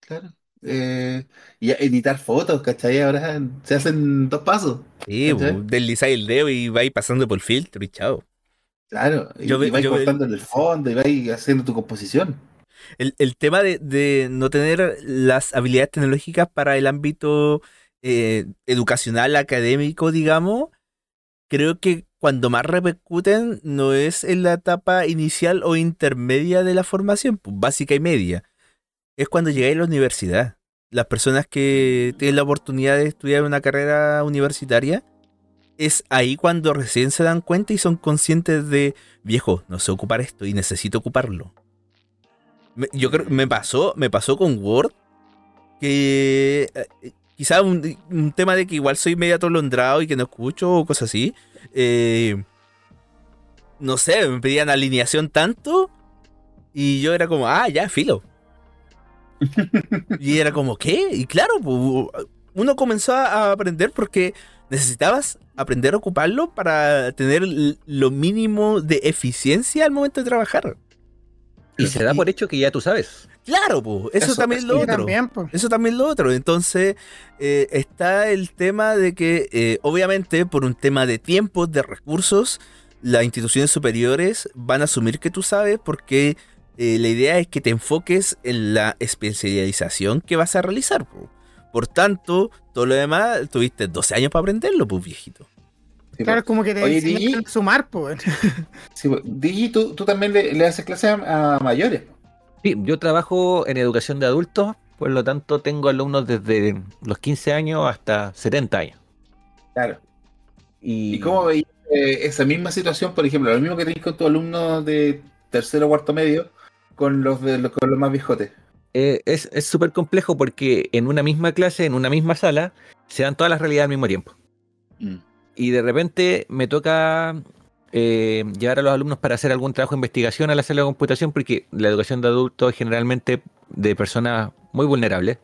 claro. Eh, y editar fotos, ¿cachai? Ahora se hacen dos pasos. Sí, po, deslizáis el dedo y vais pasando por el filtro y chao. Claro, y, Yo y vais cortando en el fondo y vais haciendo tu composición. El, el tema de, de no tener las habilidades tecnológicas para el ámbito eh, educacional, académico, digamos, creo que cuando más repercuten no es en la etapa inicial o intermedia de la formación, pues, básica y media. Es cuando llegáis a la universidad. Las personas que tienen la oportunidad de estudiar una carrera universitaria, es ahí cuando recién se dan cuenta y son conscientes de, viejo, no sé ocupar esto y necesito ocuparlo. Me- yo creo me pasó, me pasó con Word que eh, quizá un, un tema de que igual soy medio atolondrado y que no escucho o cosas así. eh, no sé, me pedían alineación tanto y yo era como, ah, ya, filo. Y era como, ¿qué? Y claro, uno comenzó a aprender porque necesitabas aprender a ocuparlo para tener lo mínimo de eficiencia al momento de trabajar. Y se da por hecho que ya tú sabes. Claro, pues, eso, Eso- también es lo otro. también. Eso también es lo otro. Entonces, eh, está el tema de que, eh, obviamente, por un tema de tiempo, de recursos, las instituciones superiores van a asumir que tú sabes porque eh, la idea es que te enfoques en la especialización que vas a realizar. po. Por tanto, todo lo demás, tuviste 12 años para aprenderlo, pues, viejito. Sí, Claro, es como que te Oye, Digi. a sumar, pues. Sí. Digi, tú, tú también le, le haces clases a, a mayores. Sí, yo trabajo en educación de adultos, por lo tanto tengo alumnos desde los 15 años hasta 70 años. Claro. Y, ¿Y cómo veis eh, esa misma situación, por ejemplo, lo mismo que tenéis con tus alumnos de tercero o cuarto medio, con los de los, con los más viejotes? eh, es es súper complejo porque en una misma clase, en una misma sala, se dan todas las realidades al mismo tiempo. Mm. Y de repente me toca eh, llevar a los alumnos para hacer algún trabajo de investigación a la sala de computación, porque la educación de adultos es generalmente de personas muy vulnerables.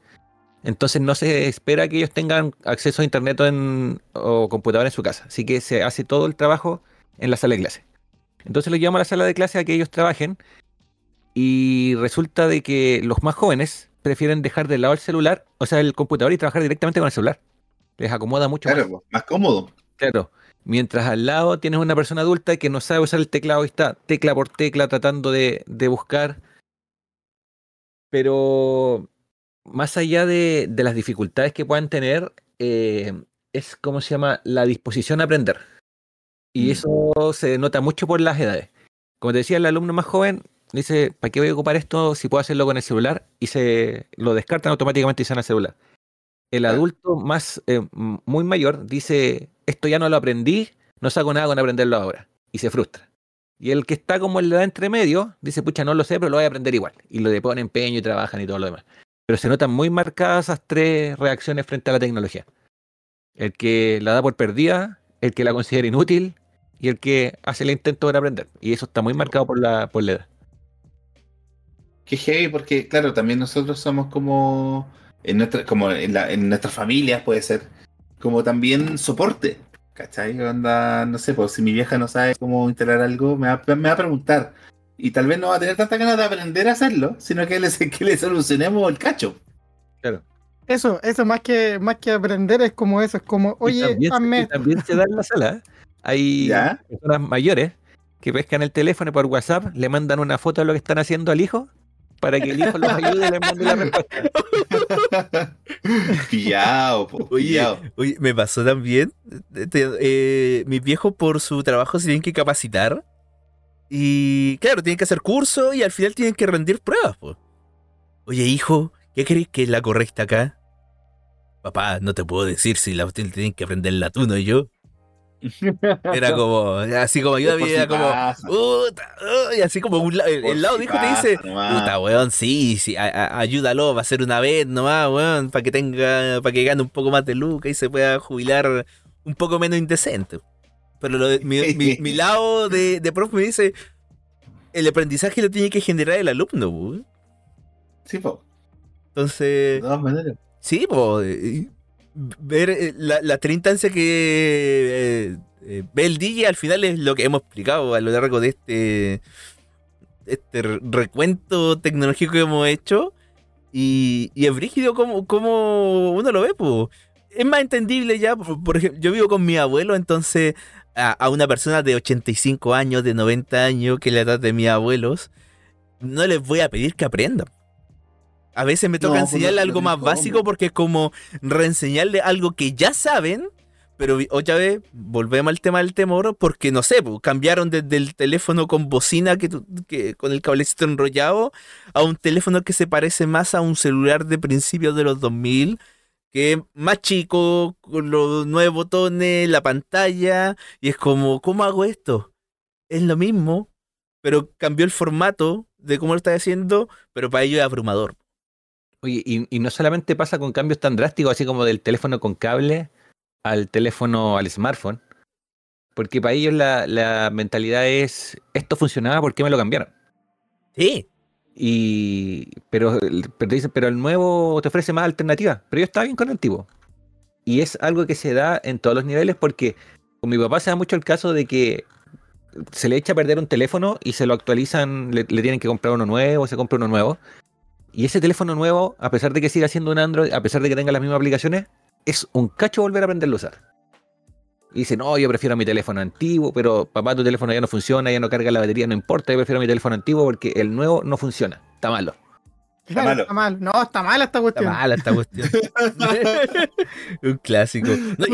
Entonces no se espera que ellos tengan acceso a internet o, en- o computador en su casa. Así que se hace todo el trabajo en la sala de clase. Entonces los llevamos a la sala de clase a que ellos trabajen. Y resulta de que los más jóvenes prefieren dejar de lado el celular, o sea, el computador y trabajar directamente con el celular. Les acomoda mucho más. Claro, más cómodo. Claro. Mientras al lado tienes una persona adulta que no sabe usar el teclado y está tecla por tecla tratando de, de buscar. Pero más allá de, de las dificultades que puedan tener, eh, es como se llama la disposición a aprender. Y Mm. eso se nota mucho por las edades. Como te decía, el alumno más joven dice, ¿para qué voy a ocupar esto si puedo hacerlo con el celular? Y se lo descartan automáticamente y se van al celular. El adulto más eh, muy mayor dice, esto ya no lo aprendí, no saco nada con aprenderlo ahora. Y se frustra. Y el que está como en la edad entre medio, dice, pucha, no lo sé, pero lo voy a aprender igual. Y lo le ponen empeño y trabajan y todo lo demás. Pero se notan muy marcadas esas tres reacciones frente a la tecnología. El que la da por perdida, el que la considera inútil y el que hace el intento de aprender. Y eso está muy marcado por la, por la edad. Qué heavy, porque claro, también nosotros somos como en nuestra, como en, la- en nuestras familias puede ser, como también soporte. ¿Cachai? Onda, no sé, pues si mi vieja no sabe cómo instalar algo, me va, me va a preguntar. Y tal vez no va a tener tanta ganas de aprender a hacerlo, sino que le, que le solucionemos el cacho. Claro. Eso, eso más que más que aprender es como eso, es como, Y oye, también, se- hazme y esto. también se da en la sala. Hay ¿Ya? personas mayores que pescan el teléfono por WhatsApp, le mandan una foto de lo que están haciendo al hijo para que el hijo los ayude y les mande la respuesta. pillado, po, Oye, pillado. oye, me pasó también. eh, te- eh, mis viejos por su trabajo se tienen que capacitar. Y claro, tienen que hacer cursos y al final tienen que rendir pruebas. po. Oye, hijo, ¿qué crees que es la correcta acá? Papá, no te puedo decir si la tienen que aprenderla tú, no yo. Era como, así como yo era como, y así como un el, el lado si dijo te dice, nomás. Puta, weón, sí, sí, a- a- ayúdalo, va a ser una vez nomás, weón, para que tenga, para que gane un poco más de lucas y se pueda jubilar un poco menos indecente. Pero lo de- mi, mi- mi lado de, de profe me dice, el aprendizaje lo tiene que generar el alumno, weón. Sí, po, de Entonces, todas maneras. sí, po, ver eh, la, la tres instancias que eh, eh, ve el DJ al final es lo que hemos explicado a lo largo de este, este re- recuento tecnológico que hemos hecho. Y, y es brígido como, como uno lo ve, pues. Es más entendible ya, por, por ejemplo, yo vivo con mi abuelo, entonces a, a una persona de 85 años, de 90 años, que es la edad de mis abuelos, no les voy a pedir que aprendan. A veces me toca No, pues, enseñarle algo más básico porque es como reenseñarle algo que ya saben, pero otra vez volvemos al tema del temor porque no sé, pues, cambiaron desde el teléfono con bocina que, que con el cablecito enrollado a un teléfono que se parece más a un celular de principios de los 2000 que es más chico, con los nueve botones, la pantalla, y es como, ¿cómo hago esto? Es lo mismo, pero cambió el formato de cómo lo está haciendo, pero para ello es abrumador. Oye, y, y no solamente pasa con cambios tan drásticos, así como del teléfono con cable al teléfono, al smartphone, porque para ellos la, la mentalidad es, esto funcionaba, ¿por qué me lo cambiaron? Sí, Y, pero, pero te dicen, pero el nuevo te ofrece más alternativas, pero yo estaba bien con el antiguo. Y es algo que se da en todos los niveles porque con mi papá se da mucho el caso de que se le echa a perder un teléfono y se lo actualizan, le, le tienen que comprar uno nuevo, se compra uno nuevo. Y ese teléfono nuevo, a pesar de que siga siendo un Android, a pesar de que tenga las mismas aplicaciones, es un cacho volver a aprenderlo a usar. Y dice, no, yo prefiero mi teléfono antiguo, pero papá, tu teléfono ya no funciona, ya no carga la batería, no importa, yo prefiero mi teléfono antiguo porque el nuevo no funciona, está malo. Claro, malo. Está mal. No, está mala esta está cuestión. mala esta cuestión. un clásico. No,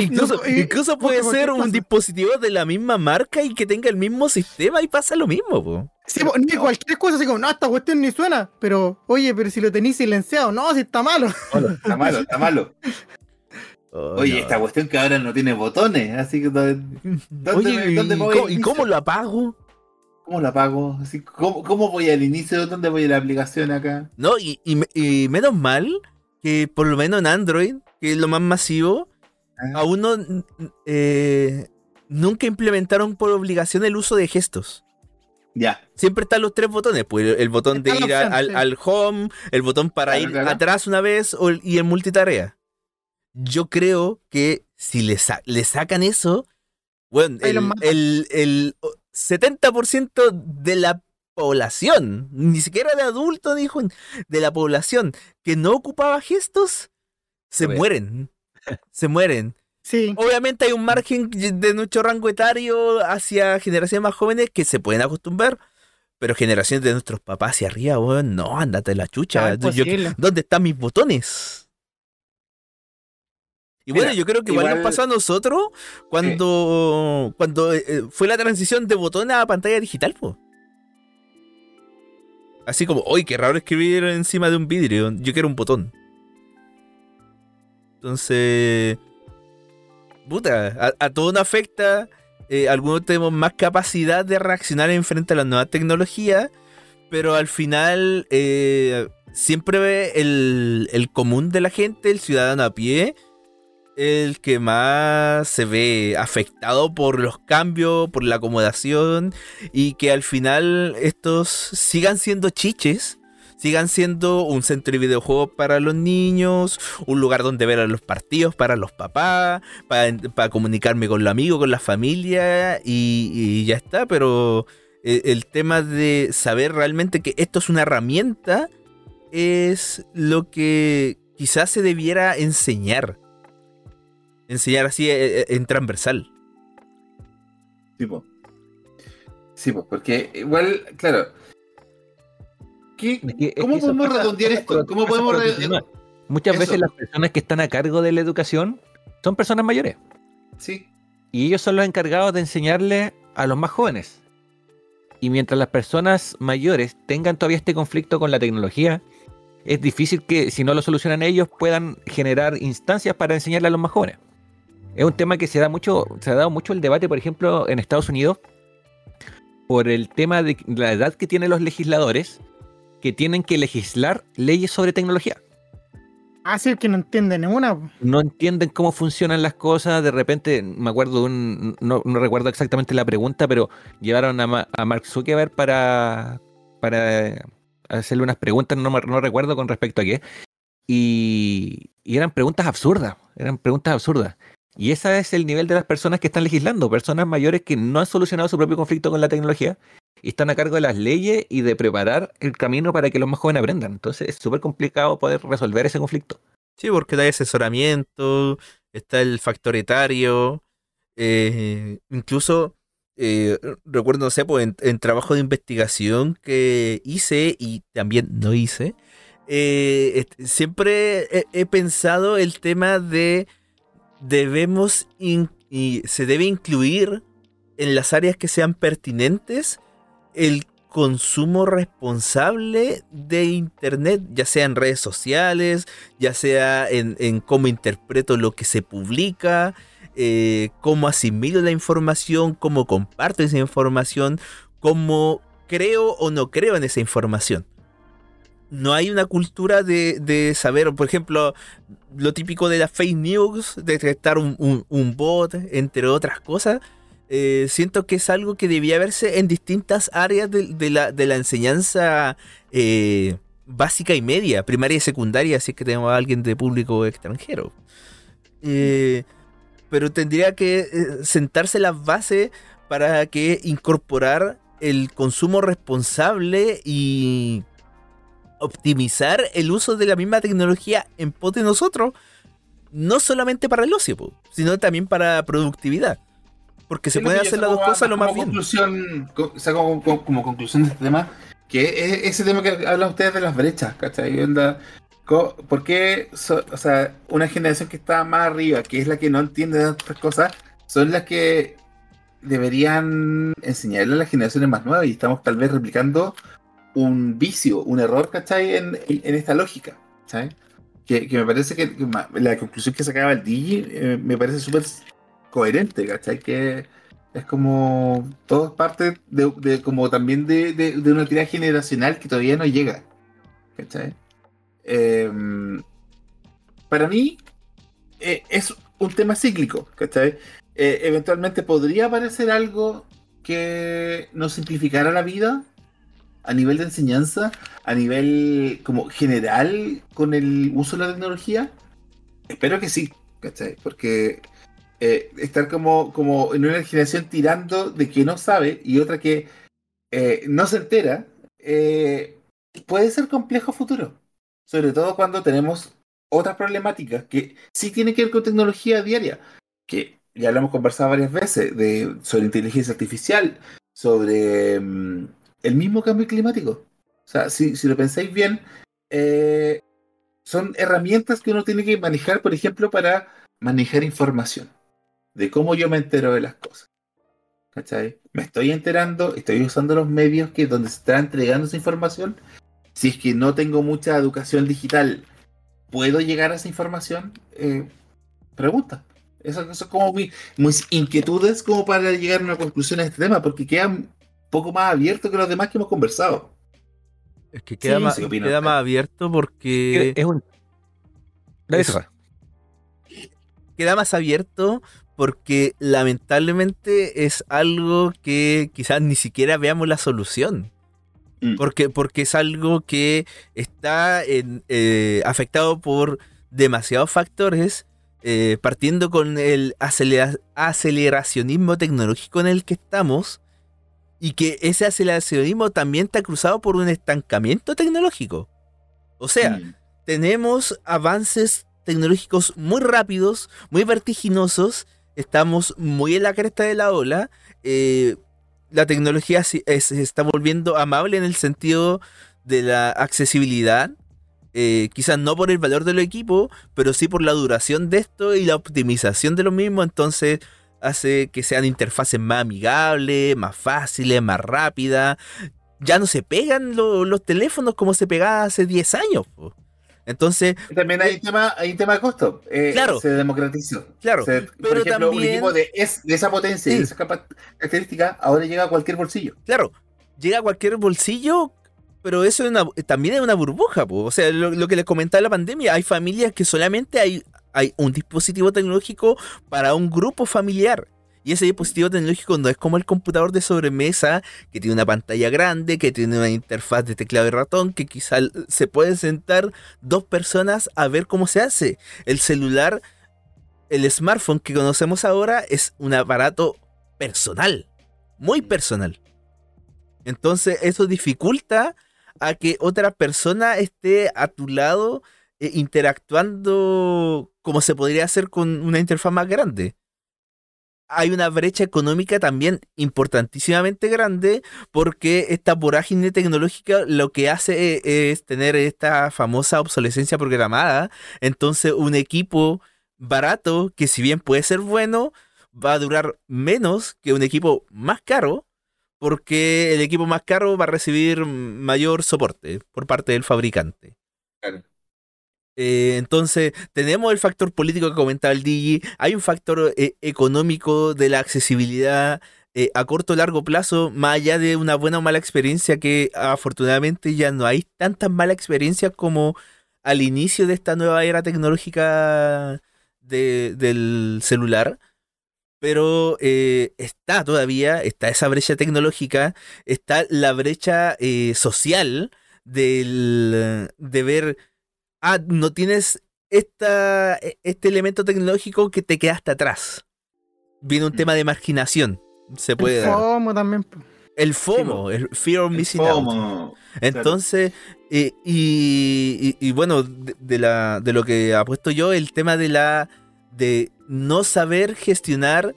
incluso, puede ser un dispositivo de la misma marca y que tenga el mismo sistema y pasa lo mismo, po. Sí, po, ni cualquier cosa así como, no, esta cuestión ni suena. Pero, oye, pero si lo tenéis silenciado, no, si está malo. Está malo, está malo. Oh, Oye, no. esta cuestión que ahora no tiene botones, así que ¿dónde, dónde Oye, me- ¿y, voy y cómo lo apago? ¿Cómo la apago? Así, ¿cómo, ¿Cómo voy al inicio? ¿Dónde voy a la aplicación acá? No, y, y me- y menos mal que por lo menos en Android, que es lo más masivo, Ah, aún no, eh, nunca implementaron por obligación el uso de gestos. Ya. Siempre están los tres botones, pues el, botón de Está ir opción, al, sí. al home, el botón para Claro, ir claro. atrás una vez o el- y el multitarea. Yo creo que si le, sa- le sacan eso, bueno, el, el, el 70% de la población, ni siquiera de adultos, dijo, de la población que no ocupaba gestos, se mueren. Se mueren. Sí. Obviamente hay un margen de nuestro rango etario hacia generaciones más jóvenes que se pueden acostumbrar, pero generaciones de nuestros papás hacia arriba, weón, no, ándate la chucha. No, Yo- imposible. ¿Dónde están mis botones? Y bueno, Mira, yo creo que igual, igual- nos pasó a nosotros cuando, cuando eh, eh, fue la transición de botón a pantalla digital, po. Así como, uy, qué raro escribir encima de un vidrio. Yo quiero un botón. Entonces, puta, a, a todo nos afecta. eh, algunos tenemos más capacidad de reaccionar en frente a las nuevas tecnologías, pero al final eh, siempre ve el, el común de la gente, el ciudadano a pie, el que más se ve afectado por los cambios, por la acomodación y que al final estos sigan siendo chiches, sigan siendo un centro de videojuegos para los niños, un lugar donde ver a los partidos para los papás, para, comunicarme con los amigos, con la familia y, ya está, pero eh, el tema de saber realmente que esto es una herramienta es lo que quizás se debiera enseñar. Enseñar así eh, eh, en transversal. Sí, po. Sí, po, porque igual, claro. ¿Qué, Es que- es ¿Cómo podemos pasa- redondear pasa esto? ¿Cómo podemos. Muchas Eso. veces las personas que están a cargo de la educación son personas mayores Sí, y ellos son los encargados de enseñarle a los más jóvenes. Y mientras las personas mayores tengan todavía este conflicto con la tecnología, es difícil que si no lo solucionan ellos puedan generar instancias para enseñarle a los más jóvenes. Es un tema que se da mucho, se ha dado mucho el debate, por ejemplo, en Estados Unidos, por el tema de la edad que tienen los legisladores que tienen que legislar leyes sobre tecnología. Ah, sí, que no entienden ninguna. no entienden cómo funcionan las cosas. De repente, me acuerdo de un. No, no recuerdo exactamente la pregunta, pero llevaron a, Ma- a Mark Zuckerberg para, para hacerle unas preguntas, no, no recuerdo con respecto a qué. Y, y eran preguntas absurdas. Eran preguntas absurdas. Y ese es el nivel de las personas que están legislando, personas mayores que no han solucionado su propio conflicto con la tecnología y están a cargo de las leyes y de preparar el camino para que los más jóvenes aprendan. Entonces es súper complicado poder resolver ese conflicto. Sí, porque hay asesoramiento, está el factor etario, eh, incluso eh, recuerdo, no sé, pues, en, trabajo de investigación que hice y también no hice, eh, siempre he, pensado el tema de debemos y se debe incluir en las áreas que sean pertinentes el consumo responsable de Internet, ya sea en redes sociales, ya sea en, cómo interpreto lo que se publica, eh, cómo asimilo la información, cómo comparto esa información, cómo creo o no creo en esa información. No hay una cultura de, saber, por ejemplo, lo típico de la fake news, detectar un, un bot, entre otras cosas eh, siento que es algo que debía verse en distintas áreas de, la, enseñanza eh, básica y media, primaria y secundaria, si es que tenemos a alguien de público extranjero. Eh, pero tendría que sentarse las bases para que incorporar el consumo responsable y optimizar el uso de la misma tecnología en pos de nosotros, no solamente para el ocio, sino también para productividad. Porque se pueden hacer las dos cosas lo más bien. Conclusión, como, como, conclusión de este tema, que es ese tema que hablan ustedes de las brechas, ¿cachai? Onda, ¿Por qué o sea, una generación que está más arriba, que es la que no entiende de otras cosas, son las que deberían enseñarle a las generaciones más nuevas y estamos tal vez replicando un vicio, un error, ¿cachai? En, en esta lógica, ¿sabes? Que, que, me parece que, la conclusión que sacaba el DJ eh, me parece súper coherente, ¿cachai? Que es como todo parte de, como también de, una tirada generacional que todavía no llega, ¿cachai? Em, para mí eh, es un tema cíclico, ¿cachai? Eh, eventualmente podría aparecer algo que nos simplificara la vida a nivel de enseñanza, a nivel como general con el uso de la tecnología. Espero que sí, ¿cachai? Porque eh, estar como, como en una generación tirando de que no sabe y otra que eh, no se entera, eh, puede ser complejo futuro. Sobre todo cuando tenemos otras problemáticas que sí tienen que ver con tecnología diaria, que ya lo hemos conversado varias veces, de, sobre inteligencia artificial, sobre mm, el mismo cambio climático. O sea, si, si lo pensáis bien, son herramientas que uno tiene que manejar, por ejemplo, para manejar información de cómo yo me entero de las cosas. ¿Cachai? Me estoy enterando, estoy usando los medios que donde se está entregando esa información. Si es que no tengo mucha educación digital, ¿puedo llegar a esa información? Eh, pregunta. Eso, es como mis, inquietudes como para llegar a una conclusión a este tema, porque queda un poco más abierto que los demás que hemos conversado. Es que queda, más, queda más abierto porque... Es un... queda más abierto porque lamentablemente es algo que quizás ni siquiera veamos la solución. Mm. Porque, porque es algo que está eh, afectado por demasiados factores, eh, partiendo con el aceleracionismo tecnológico en el que estamos, y que ese aceleracionismo también está cruzado por un estancamiento tecnológico. O sea, mm. tenemos avances tecnológicos muy rápidos, muy vertiginosos, estamos muy en la cresta de la ola. Eh, la tecnología se, está volviendo amable en el sentido de la accesibilidad. Eh, quizás no por el valor del equipo, pero sí por la duración de esto y la optimización de lo mismo. Entonces hace que sean interfaces más amigables, más fáciles, más rápidas. Ya no se pegan los teléfonos como se pegaba hace 10 años. Entonces. También hay un tema, hay tema de costo. Eh, claro. Se democratizó. Claro. por ejemplo, un equipo de, esa potencia y de esa característica ahora llega a cualquier bolsillo. Claro. Llega a cualquier bolsillo, pero eso también es una burbuja. O sea, lo, que les comentaba la pandemia, hay familias que solamente hay, hay un dispositivo tecnológico para un grupo familiar. Y ese dispositivo tecnológico no es como el computador de sobremesa, que tiene una pantalla grande, que tiene una interfaz de teclado y ratón, que quizá se pueden sentar dos personas a ver cómo se hace. El celular el smartphone que conocemos ahora es un aparato personal, muy personal. Entonces eso dificulta a que otra persona esté a tu lado eh, interactuando como se podría hacer con una interfaz más grande. Hay una brecha económica también importantísimamente grande porque esta vorágine tecnológica lo que hace eh, es tener esta famosa obsolescencia programada. Entonces un equipo barato que si bien puede ser bueno, va a durar menos que un equipo más caro porque el equipo más caro va a recibir mayor soporte por parte del fabricante. Claro. Eh, entonces, tenemos el factor político que comentaba el Digi, hay un factor eh, económico de la accesibilidad eh, a corto o largo plazo, más allá de una buena o mala experiencia, que afortunadamente ya no hay tantas malas experiencias como al inicio de esta nueva era tecnológica de- del celular. Pero está todavía, está esa brecha tecnológica, está la brecha social del, de ver, ah, no tienes esta, e- este elemento tecnológico que te quedaste atrás. Viene un Mm. tema de marginación, se puede El dar. FOMO también. El FOMO, el Fear of El Missing Out. FOMO. Entonces, eh, y, y- y bueno, de, de la, de lo que apuesto yo, el tema de la de no saber gestionar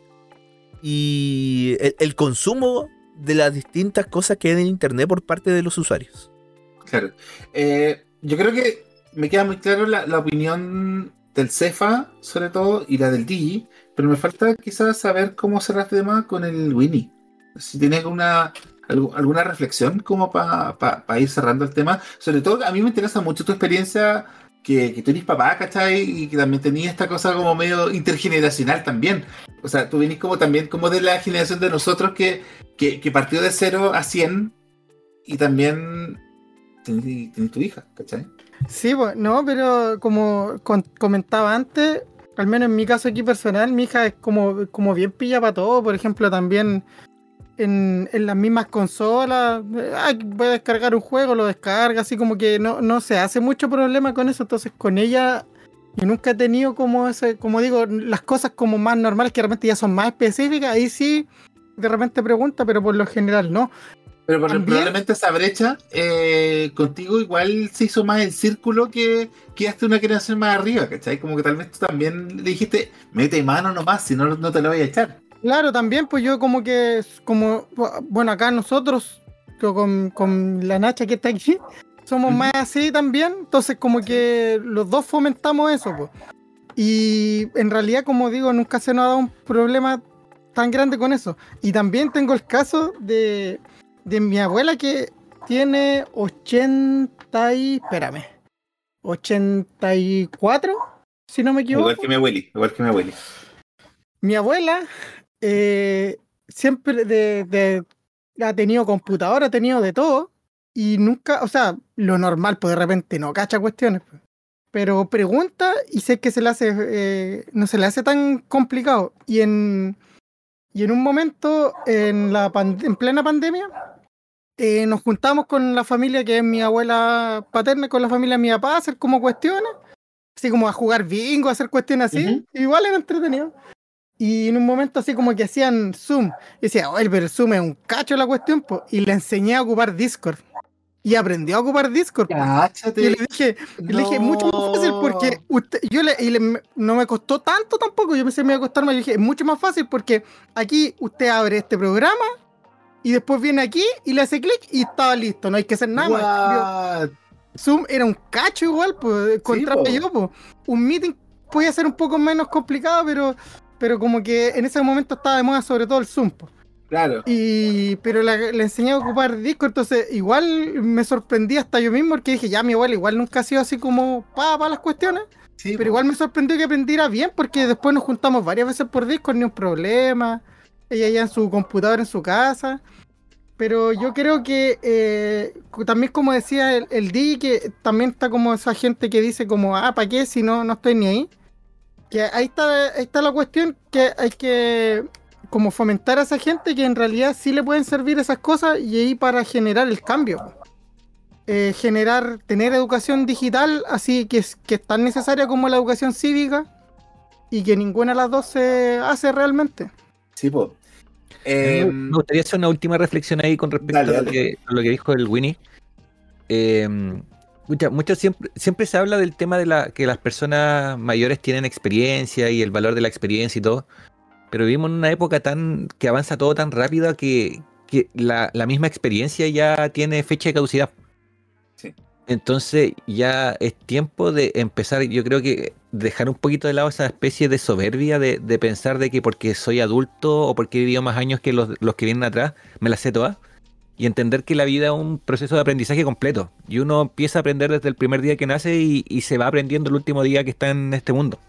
y el, el consumo de las distintas cosas que hay en internet por parte de los usuarios. Claro. Eh, yo creo que me queda muy claro la, opinión del Cefa, sobre todo, y la del Digi, pero me falta quizás saber cómo cerrar este tema con el Winnie. Si tienes alguna, algu- alguna reflexión como para ir cerrando el tema. Sobre todo, a mí me interesa mucho tu experiencia, que, que tú eres papá, ¿cachai? Y que también tenías esta cosa como medio intergeneracional también. O sea, tú venís como también como de la generación de nosotros que, que, que partió de 0 a 100 y también tenés tu hija, ¿cachai? Sí, pues, no, pero como comentaba antes, al menos en mi caso aquí personal, mi hija es como, como bien pilla para todo. Por ejemplo, también en, en las mismas consolas, eh, voy a descargar un juego, lo descarga, así como que no, no se hace mucho problema con eso. Entonces, con ella, yo nunca he tenido como ese, como digo, las cosas como más normales que de repente ya son más específicas. Ahí sí, de repente pregunta, pero por lo general no. Pero por- probablemente esa brecha eh, contigo igual se hizo más el círculo que, que hasta una generación más arriba, ¿cachai? Como que tal vez tú también le dijiste, mete mano nomás, si no, no te lo voy a echar. Claro, también, pues yo como que, como, bueno, acá nosotros, con, con la Nacha que está aquí, somos más así también, entonces como que los dos fomentamos eso, pues. Y en realidad, como digo, nunca se nos ha dado un problema tan grande con eso. Y también tengo el caso de, de mi abuela que tiene 80 y, espérame, 84, si no me equivoco. Igual que mi abueli, igual que mi abueli. Mi abuela eh, siempre de, de- ha tenido computadora, ha tenido de todo. Y nunca, o sea, lo normal, pues de repente no cacha cuestiones. pues. Pero pregunta y sé que se le hace, eh, no se le hace tan complicado. Y en, y en un momento, en, la pan- en plena pandemia, eh, nos juntamos con la familia que es mi abuela paterna, con la familia de mi papá, a hacer como cuestiones. Así como a jugar bingo, a hacer cuestiones así. Ujú. Igual era entretenido. Y en un momento así como que hacían Zoom. Y decía, oye, pero el Zoom es un cacho la cuestión, po. Y le enseñé a ocupar Discord. Y aprendió a ocupar Discord. po. Y Cáchate. le dije, y le dije, mucho más fácil porque usted, yo le, y le- no me costó tanto tampoco, yo pensé que me iba a costar más, yo dije, es mucho más fácil porque aquí usted abre este programa y después viene aquí y le hace clic y estaba listo, no hay que hacer nada más. Zoom era un cacho igual, pues, contraste po. yo, pues. Un meeting podía ser un poco menos complicado, pero, pero como que en ese momento estaba de moda sobre todo el Zoom, pues. Claro. Y, pero la- le enseñé a ocupar Discord, entonces igual me sorprendí hasta yo mismo porque dije, ya mi abuela igual nunca ha sido así como para las cuestiones, Sí, pero igual me sorprendió que aprendiera bien porque después nos juntamos varias veces por Discord, ni un problema, ella ya en su computadora en su casa. Pero yo creo que eh, también como decía el, el que también está como esa gente que dice como, ah, ¿para qué si no, no estoy ni ahí? Que ahí está, está la cuestión que hay que como fomentar a esa gente que en realidad sí le pueden servir esas cosas y ahí para generar el cambio. Eh, generar, tener educación digital así que es, que es tan necesaria como la educación cívica y que ninguna de las dos se hace realmente. Sí, pues. Me- me gustaría hacer una última reflexión ahí con respecto dale, a, lo que, a lo que dijo el Winnie. Eh, mucha- mucho siempre, siempre se habla del tema de la, que las personas mayores tienen experiencia y el valor de la experiencia y todo, pero vivimos en una época tan que avanza todo tan rápido que, que la, la misma experiencia ya tiene fecha de caducidad. Entonces ya es tiempo de empezar, yo creo que dejar un poquito de lado esa especie de soberbia de, de pensar de que porque soy adulto o porque he vivido más años que los, los que vienen atrás, me las sé todas. Y entender que la vida es un proceso de aprendizaje completo. Y uno empieza a aprender desde el primer día que nace y, y se va aprendiendo el último día que está en este mundo.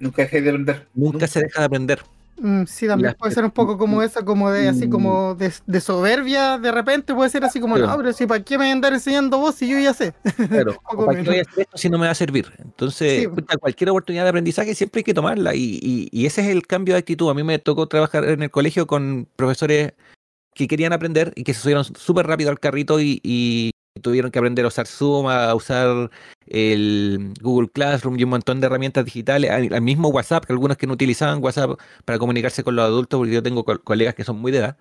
Nunca dejé de aprender. Nunca se deja de aprender. Mm, sí, también Las puede ser un poco como eso, como de así Mm. como de, de soberbia, de repente puede ser así como, Claro. no, pero si para qué me voy a andar enseñando vos si yo ya sé. Claro, Poco ¿o ¿para qué voy a hacer esto si no me va a servir? Entonces, Sí. cualquier oportunidad de aprendizaje siempre hay que tomarla y, y- y ese es el cambio de actitud. A mí me tocó trabajar en el colegio con profesores que querían aprender y que se subieron súper rápido al carrito y, y tuvieron que aprender a usar Zoom, a usar el Google Classroom y un montón de herramientas digitales, al, mismo WhatsApp, que algunos que no utilizaban WhatsApp para comunicarse con los adultos, porque yo tengo co- colegas que son muy de edad.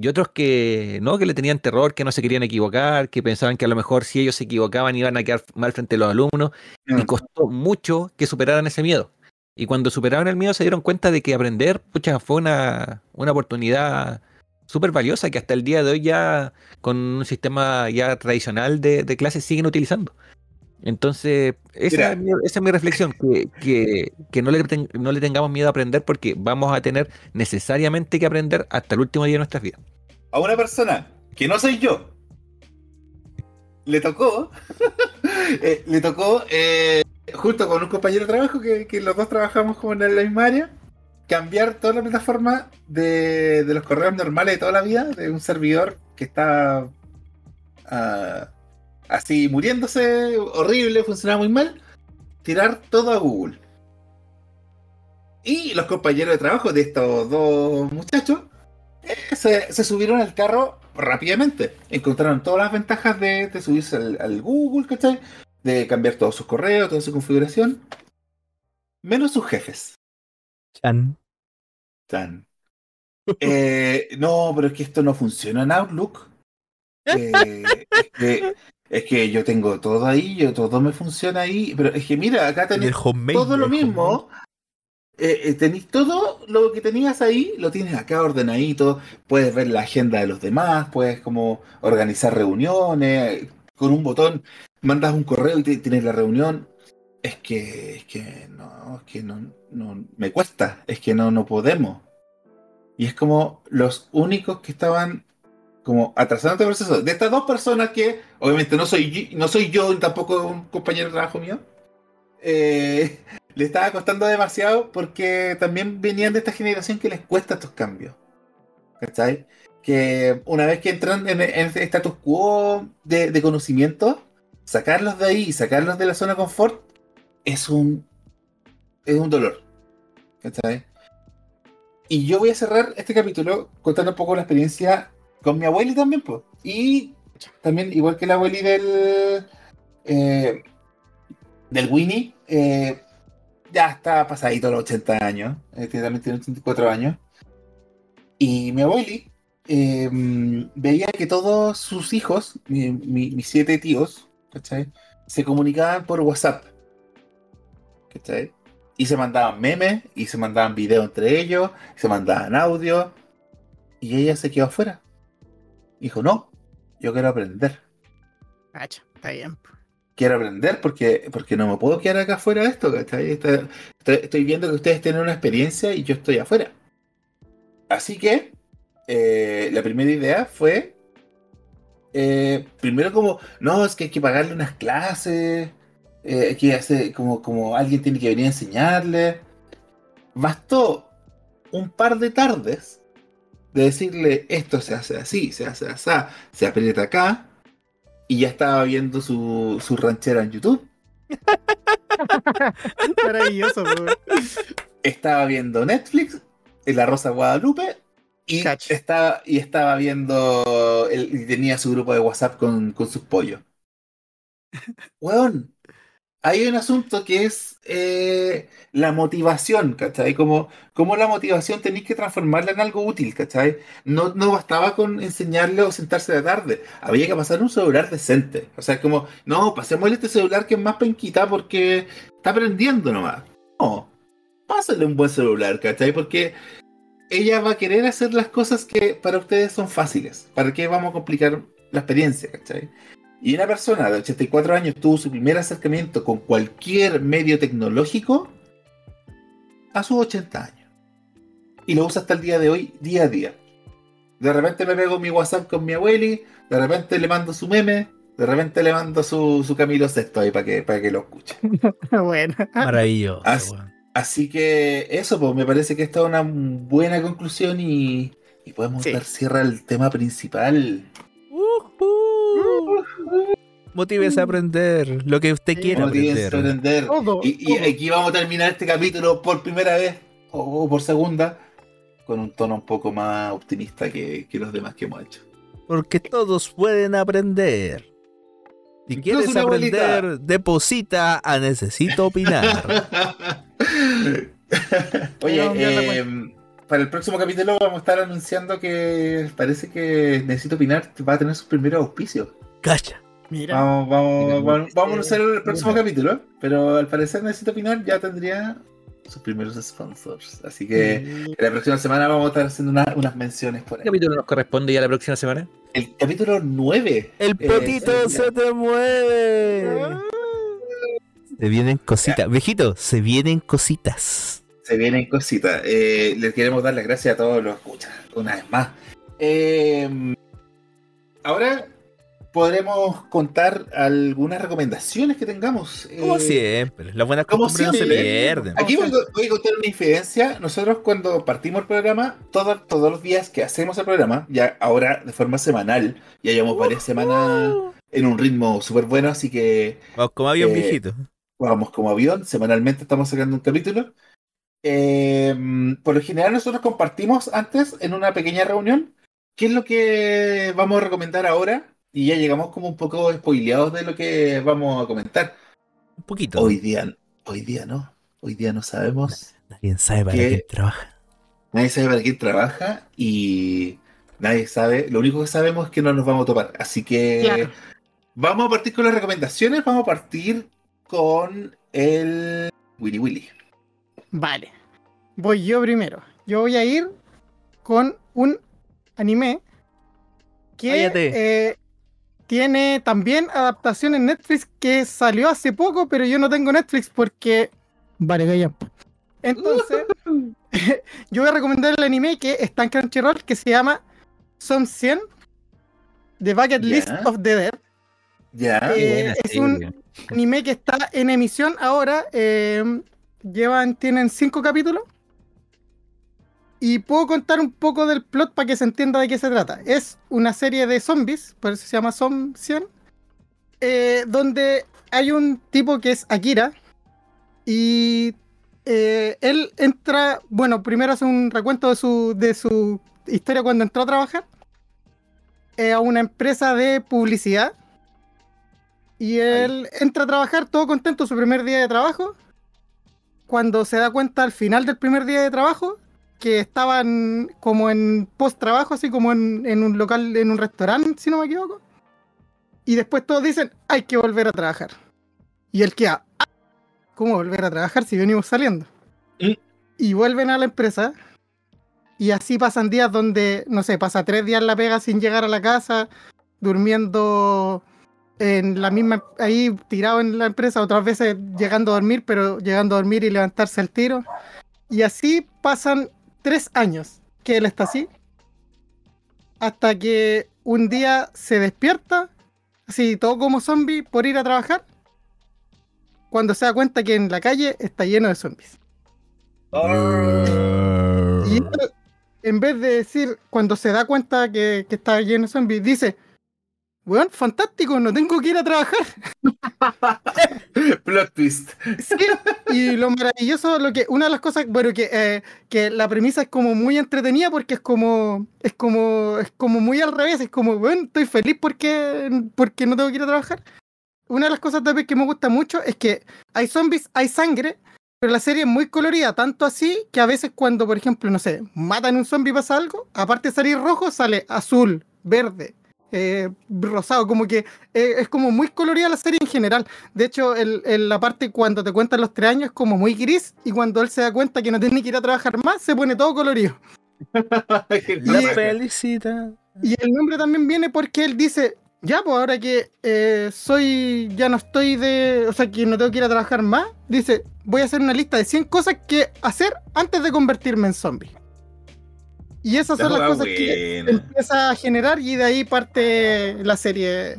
Y otros que no, que le tenían terror, que no se querían equivocar, que pensaban que a lo mejor si ellos se equivocaban iban a quedar mal frente a los alumnos. Y costó mucho que superaran ese miedo. Y cuando superaron el miedo se dieron cuenta de que aprender, pucha, fue una, una oportunidad súper valiosa que hasta el día de hoy ya con un sistema ya tradicional de, de clases siguen utilizando. Entonces, esa, es mi, esa es mi reflexión, que, que, que no, le ten- no le tengamos miedo a aprender porque vamos a tener necesariamente que aprender hasta el último día de nuestras vidas. A una persona que no soy yo, le tocó, eh, le tocó, eh, junto con un compañero de trabajo, que, que los dos trabajamos como en la misma área, cambiar toda la plataforma de, de los correos normales de toda la vida, de un servidor que está ah, así muriéndose, horrible, funcionaba muy mal, tirar todo a Google. Y los compañeros de trabajo de estos dos muchachos eh, se, subieron al carro rápidamente. Encontraron todas las ventajas de, de subirse al, al Google, ¿cachai? De cambiar todos sus correos, toda su configuración. Menos sus jefes. Chan. Tan. Eh, no, pero es que esto no funciona en Outlook. Eh, es, que, es que yo tengo todo ahí, yo todo me funciona ahí. Pero es que mira, acá homemade. todo lo mismo. Eh, eh, tenéis todo lo que tenías ahí, lo tienes acá ordenadito. Puedes ver la agenda de los demás, puedes como organizar reuniones. Con un botón mandas un correo y tienes la reunión. Es que, es que no, es que no, no, me cuesta, es que no, no podemos. Y es como los únicos que estaban como atrasando este proceso. De estas dos personas que, obviamente no soy, no soy yo, ni tampoco un compañero de trabajo mío, eh, le estaba costando demasiado porque también venían de esta generación que les cuesta estos cambios. ¿Cachai? Que una vez que entran en, en este status quo de, de conocimiento, sacarlos de ahí y sacarlos de la zona de confort es un, es un dolor. ¿Cachai? Y yo voy a cerrar este capítulo contando un poco la experiencia con mi abueli también, pues. Y también, igual que la abueli del. eh, del Winnie, eh, ya está pasadito los 80 años. eh, también tiene 84 años. Y mi abueli eh, veía que todos sus hijos, mi- mi- mis siete tíos, ¿cachai? Se comunicaban por WhatsApp. ¿Cachai? Y se mandaban memes, y se mandaban videos entre ellos, se mandaban audio. Y ella se quedó afuera. Dijo, no, yo quiero aprender. Cacha, está bien. Quiero aprender porque, porque no me puedo quedar acá afuera de esto, ¿cachai? Estoy viendo que ustedes tienen una experiencia y yo estoy afuera. Así que eh, la primera idea fue, eh, primero como, no, es que hay que pagarle unas clases, eh, que hace, como, como alguien tiene que venir a enseñarle. Bastó un par de tardes de decirle, esto se hace así, se hace así, se aprieta acá, y ya estaba viendo su, su ranchera en YouTube. Maravilloso, weón. estaba viendo Netflix, La Rosa Guadalupe, y estaba, y estaba viendo, el- y tenía su grupo de WhatsApp con, con sus pollos. Weón, hay un asunto que es eh, la motivación, ¿cachai? Como, como la motivación tenéis que transformarla en algo útil, ¿cachai? No, no bastaba con enseñarle o sentarse de tarde, había que pasar un celular decente. O sea, como, no, pasémosle este celular que es más penquita porque está aprendiendo nomás. No, pásale un buen celular, ¿cachai? Porque ella va a querer hacer las cosas que para ustedes son fáciles. ¿Para qué vamos a complicar la experiencia, ¿cachai? Y una persona de 84 años tuvo su primer acercamiento con cualquier medio tecnológico a sus 80 años. Y lo usa hasta el día de hoy, día a día. De repente me pego mi WhatsApp con mi abueli, de repente le mando su meme, de repente le mando su, su Camilo Sexto ahí para que, para que lo escuche. bueno. Maravilloso. As- weón. Así que eso, pues me parece que esta es una buena conclusión y, y podemos Sí. dar cierre al tema principal. Motívese a aprender lo que usted quiera Motívense a aprender. aprender. Todo, Y, aquí vamos a terminar este capítulo por primera vez, o, o por segunda, con un tono un poco más optimista que, que los demás que hemos hecho. Porque todos pueden aprender. Si Incluso quieres abuelita. aprender, deposita a Necesito Opinar. Oye, la eh, para el próximo capítulo vamos a estar anunciando que parece que Necesito Opinar va a tener sus primeros auspicios. Cacha. Mira. Vamos, vamos, vamos, vamos a anunciar el próximo mira. capítulo, pero al parecer Necesito Opinar ya tendría sus primeros sponsors. Así que la próxima semana vamos a estar haciendo una- unas menciones por ¿Qué ahí. capítulo nos corresponde ya la próxima semana? El capítulo 9. El Eh, potito se te mueve. Se vienen cositas. Viejito, se vienen cositas. Se vienen cositas. Eh, les queremos dar las gracias a todos los escuchas, una vez más. Eh, ahora podremos contar algunas recomendaciones que tengamos. Como Eh, siempre. Las buenas costumbres no se pierden. Aquí voy, voy a contar una infidencia. Nosotros cuando partimos el programa, todo- todos los días que hacemos el programa, ya ahora de forma semanal, ya llevamos varias semanas en un ritmo súper bueno, así que Vamos como avión Eh, viejito. vamos como avión, semanalmente estamos sacando un capítulo. Eh, por lo general nosotros compartimos antes en una pequeña reunión qué es lo que vamos a recomendar ahora y ya llegamos como un poco spoileados de lo que vamos a comentar. Un poquito. Hoy día, hoy día no, hoy día no sabemos, Nadie sabe para ¿Qué? quién trabaja. nadie sabe para quién trabaja y nadie sabe, lo único que sabemos es que no nos vamos a topar. Así que Claro. vamos a partir con las recomendaciones, vamos a partir con el Willy Willy. Vale. Voy yo primero. Yo voy a ir con un anime que eh, tiene también adaptación en Netflix que salió hace poco, pero yo no tengo Netflix porque... Vale, gallampa. Entonces, yo voy a recomendar el anime que está en Crunchyroll que se llama Son 100 The Bucket Ya. List of the Dead. Ya. Eh, es un- anime que está en emisión ahora. eh, llevan, tienen cinco capítulos. Y puedo contar un poco del plot para que se entienda de qué se trata. Es una serie de zombies, por eso se llama Zom 100. eh, donde hay un tipo que es Akira. Y eh, él entra, bueno, primero hace un recuento de su, de su historia cuando entró a trabajar. eh, a una empresa de publicidad. Y él entra a trabajar todo contento su primer día de trabajo. Cuando se da cuenta al final del primer día de trabajo que estaban como en post trabajo, así como en, en un local, en un restaurante, si no me equivoco. Y después todos dicen, hay que volver a trabajar. Y él queda, "Ah, ¿cómo volver a trabajar si venimos saliendo? ¿Mm? Y vuelven a la empresa. Y así pasan días donde, no sé, pasa tres días en la pega sin llegar a la casa, durmiendo en la misma, ahí tirado en la empresa, otras veces llegando a dormir, pero llegando a dormir y levantarse al tiro. Y así pasan tres años que él está así, hasta que un día se despierta, así todo como zombie, por ir a trabajar, cuando se da cuenta que en la calle está lleno de zombies. Y él, en vez de decir, cuando se da cuenta que, que está lleno de zombies, dice, weón, fantástico, no tengo que ir a trabajar. Plot twist. Sí, y lo maravilloso, lo que, una de las cosas, bueno, que, eh, que la premisa es como muy entretenida porque es como, es como, es como muy al revés, es como, bueno, estoy feliz porque, porque no tengo que ir a trabajar. una de las cosas también que me gusta mucho es que hay zombies, hay sangre, pero la serie es muy colorida, tanto así que a veces cuando, por ejemplo, no sé, matan un zombie y pasa algo, aparte de salir rojo, sale azul, verde, eh, rosado, como que eh, es como muy colorida la serie en general. De hecho, el, el- la parte cuando te cuentan los tres años es como muy gris y cuando él se da cuenta que no tiene que ir a trabajar más, se pone todo colorido. La Y- felicita. Y el nombre también viene porque él dice, ya, pues ahora que eh, soy, ya no estoy de, o sea, que no tengo que ir a trabajar más, dice, voy a hacer una lista de 100 cosas que hacer antes de convertirme en zombie. Y esas son La las cosas que empieza a generar y de ahí parte la serie.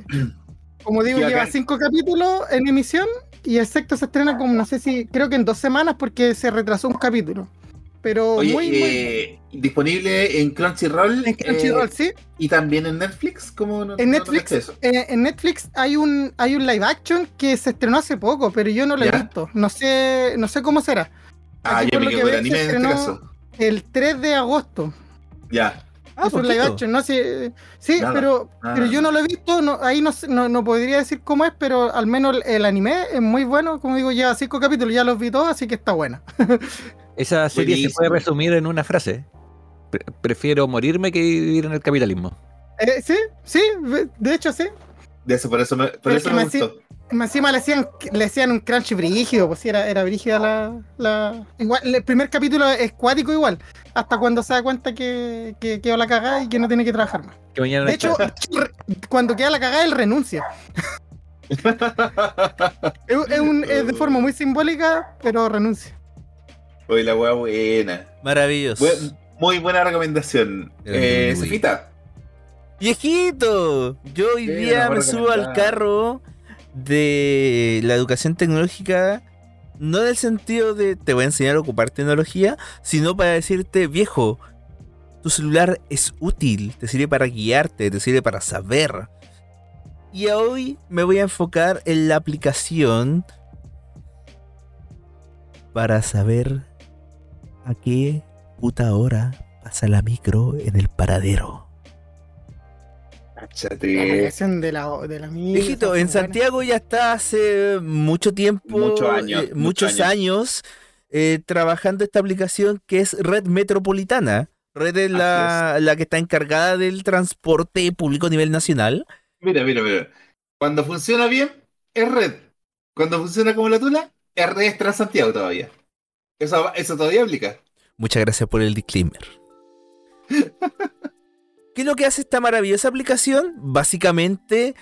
Como digo, lleva cinco capítulos en emisión y el sexto se estrena como, no sé si, creo que en dos semanas porque se retrasó un capítulo. Pero Oye, muy, muy... eh, disponible en Crunchyroll, En Crunchyroll, eh, sí. y también en Netflix, ¿cómo no, En Netflix, eso? eh, en Netflix hay un hay un live action que se estrenó hace poco, pero yo no lo he visto. No sé, no sé cómo será. Ah, aquí yo me quedo que anime en este caso. El 3 de agosto. Ya. Ah, es un live action, no sé. Sí, Nada, pero, nada, pero yo no lo he visto, no, ahí no, no, no podría decir cómo es, pero al menos el, el anime es muy bueno. Como digo, lleva cinco capítulos, ya los vi todos, así que está buena. Esa serie se puede resumir en una frase. Pre- prefiero morirme que vivir en el capitalismo. Eh, sí, sí, de hecho sí. De eso, por eso me, por Pero eso me gustó. Encima le hacían, le hacían un crunch brígido, pues sí, era, era brígida la, la. Igual, el primer capítulo es cuático igual. Hasta cuando se da cuenta que, que quedó la cagada y que no tiene que trabajar más. Que mañana no De hecho, cuando queda la cagada, él renuncia. Es, es un- es de forma muy simbólica, pero renuncia. Oye, la hueá buena. Maravilloso. Buen- muy buena recomendación. Eh. Cefita. Viejito, yo hoy Sí, día me subo al carro de la educación tecnológica, no en el sentido de te voy a enseñar a ocupar tecnología, sino para decirte, viejo, tu celular es útil, te sirve para guiarte, te sirve para saber. Y hoy me voy a enfocar en la aplicación para saber a qué puta hora pasa la micro en el paradero. La Cáchate. aplicación de la, de la mía. Viejito, en Santiago ya está hace mucho tiempo, Muchos años, eh, muchos muchos años. años, eh, trabajando esta aplicación que es Red Metropolitana. Red es la, la que está encargada del transporte público a nivel nacional. Mira, mira, mira. Cuando funciona bien, es red. Cuando funciona como la tula, es red Transantiago todavía. Eso, eso todavía aplica. Muchas gracias por el disclaimer. ¿Qué es lo que hace esta maravillosa aplicación? Básicamente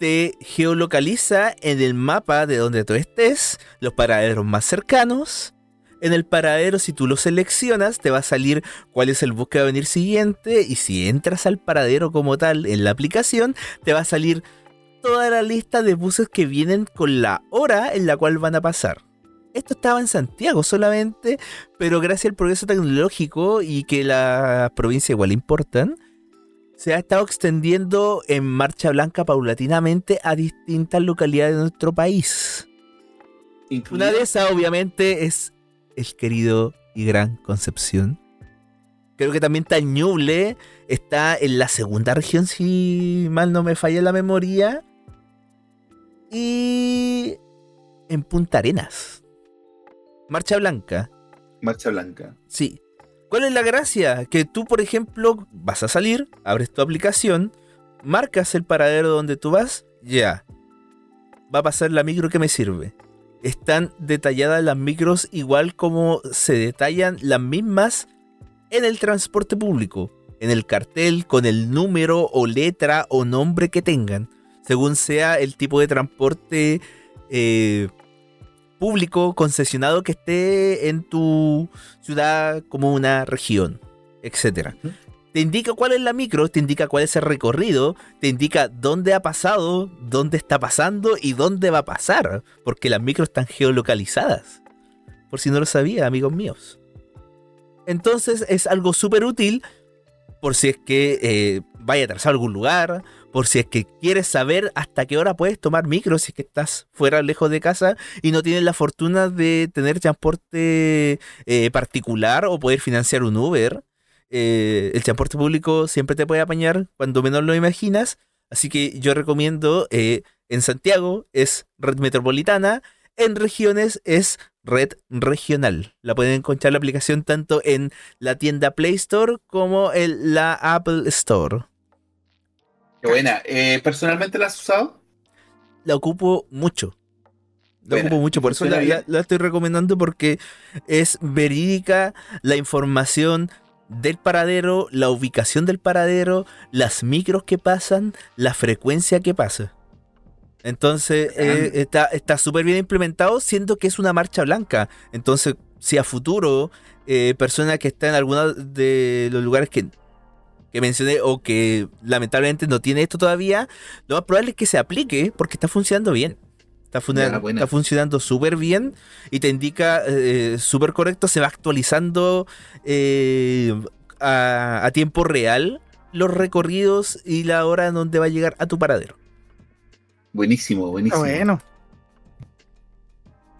te geolocaliza en el mapa de donde tú estés, los paraderos más cercanos. En el paradero, si tú lo seleccionas, te va a salir cuál es el bus que va a venir siguiente. Y si entras al paradero como tal en la aplicación, te va a salir toda la lista de buses que vienen con la hora en la cual van a pasar. Esto estaba en Santiago solamente, pero gracias al progreso tecnológico y que las provincias igual importan, se ha estado extendiendo en marcha blanca paulatinamente a distintas localidades de nuestro país. Una de esas, obviamente, es el querido y gran Concepción. Creo que también está en Ñuble, está en la segunda región, si mal no me falla la memoria. Y en Punta Arenas. Marcha Blanca. Marcha blanca. Sí. ¿Cuál es la gracia? Que tú, por ejemplo, vas a salir, abres tu aplicación, marcas el paradero donde tú vas, ya. Va a pasar la micro que me sirve. Están detalladas las micros igual como se detallan las mismas en el transporte público. En el cartel, con el número o letra o nombre que tengan. Según sea el tipo de transporte eh, público concesionado que esté en tu ciudad, como una región, etcétera. Te indica cuál es la micro, te indica cuál es el recorrido, te indica dónde ha pasado, dónde está pasando y dónde va a pasar, porque las micros están geolocalizadas. Por si no lo sabía, amigos míos. Entonces es algo súper útil por si es que eh, vaya a atrasar a algún lugar, por si es que quieres saber hasta qué hora puedes tomar micro si es que estás fuera lejos de casa y no tienes la fortuna de tener transporte eh, particular o poder financiar un Uber. Eh, el transporte público siempre te puede apañar cuando menos lo imaginas. Así que yo recomiendo eh, En Santiago es red metropolitana, en regiones es red regional. La pueden encontrar la aplicación tanto en la tienda Play Store como en la Apple Store. Qué buena. Eh, ¿Personalmente la has usado? La ocupo mucho. La Buena. ocupo mucho, por eso ¿Funciona la, la- bien? la estoy recomendando porque es verídica la información del paradero, la ubicación del paradero, las micros que pasan, la frecuencia que pasa. Entonces eh, está está súper bien implementado, siendo que es una marcha blanca. Entonces, si a futuro eh, personas que están en alguno de los lugares que, que mencioné o que lamentablemente no tiene esto todavía, lo más probable es que se aplique porque está funcionando bien. Está, buena. está funcionando súper bien y te indica eh, súper correcto, se va actualizando eh, a, a tiempo real los recorridos y la hora en donde va a llegar a tu paradero. Buenísimo, buenísimo. bueno.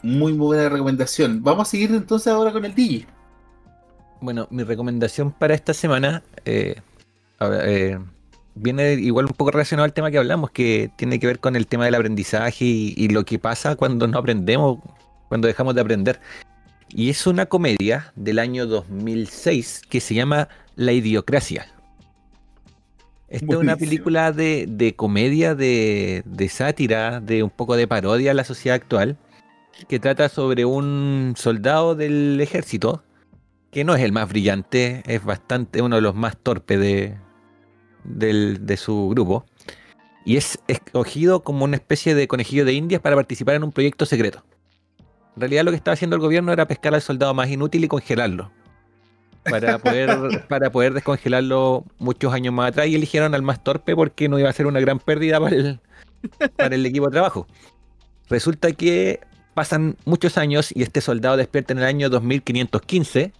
Muy, muy buena recomendación. Vamos a seguir entonces ahora con el Digi. Bueno, mi recomendación para esta semana eh, eh, viene igual un poco relacionado al tema que hablamos, que tiene que ver con el tema del aprendizaje y, y lo que pasa cuando no aprendemos, cuando dejamos de aprender. Y es una comedia del año 2006 que se llama La Idiocracia. Esta es una película de, de comedia, de, de sátira, de un poco de parodia a la sociedad actual, que trata sobre un soldado del ejército que no es el más brillante, es bastante uno de los más torpes de, del- de su grupo. Y es escogido como una especie de conejillo de indias para participar en un proyecto secreto. En realidad lo que estaba haciendo el gobierno era pescar al soldado más inútil y congelarlo. Para poder, para poder descongelarlo muchos años más atrás y eligieron al más torpe porque no iba a ser una gran pérdida para el, para el equipo de trabajo. Resulta que pasan muchos años y este soldado despierta en el año 2515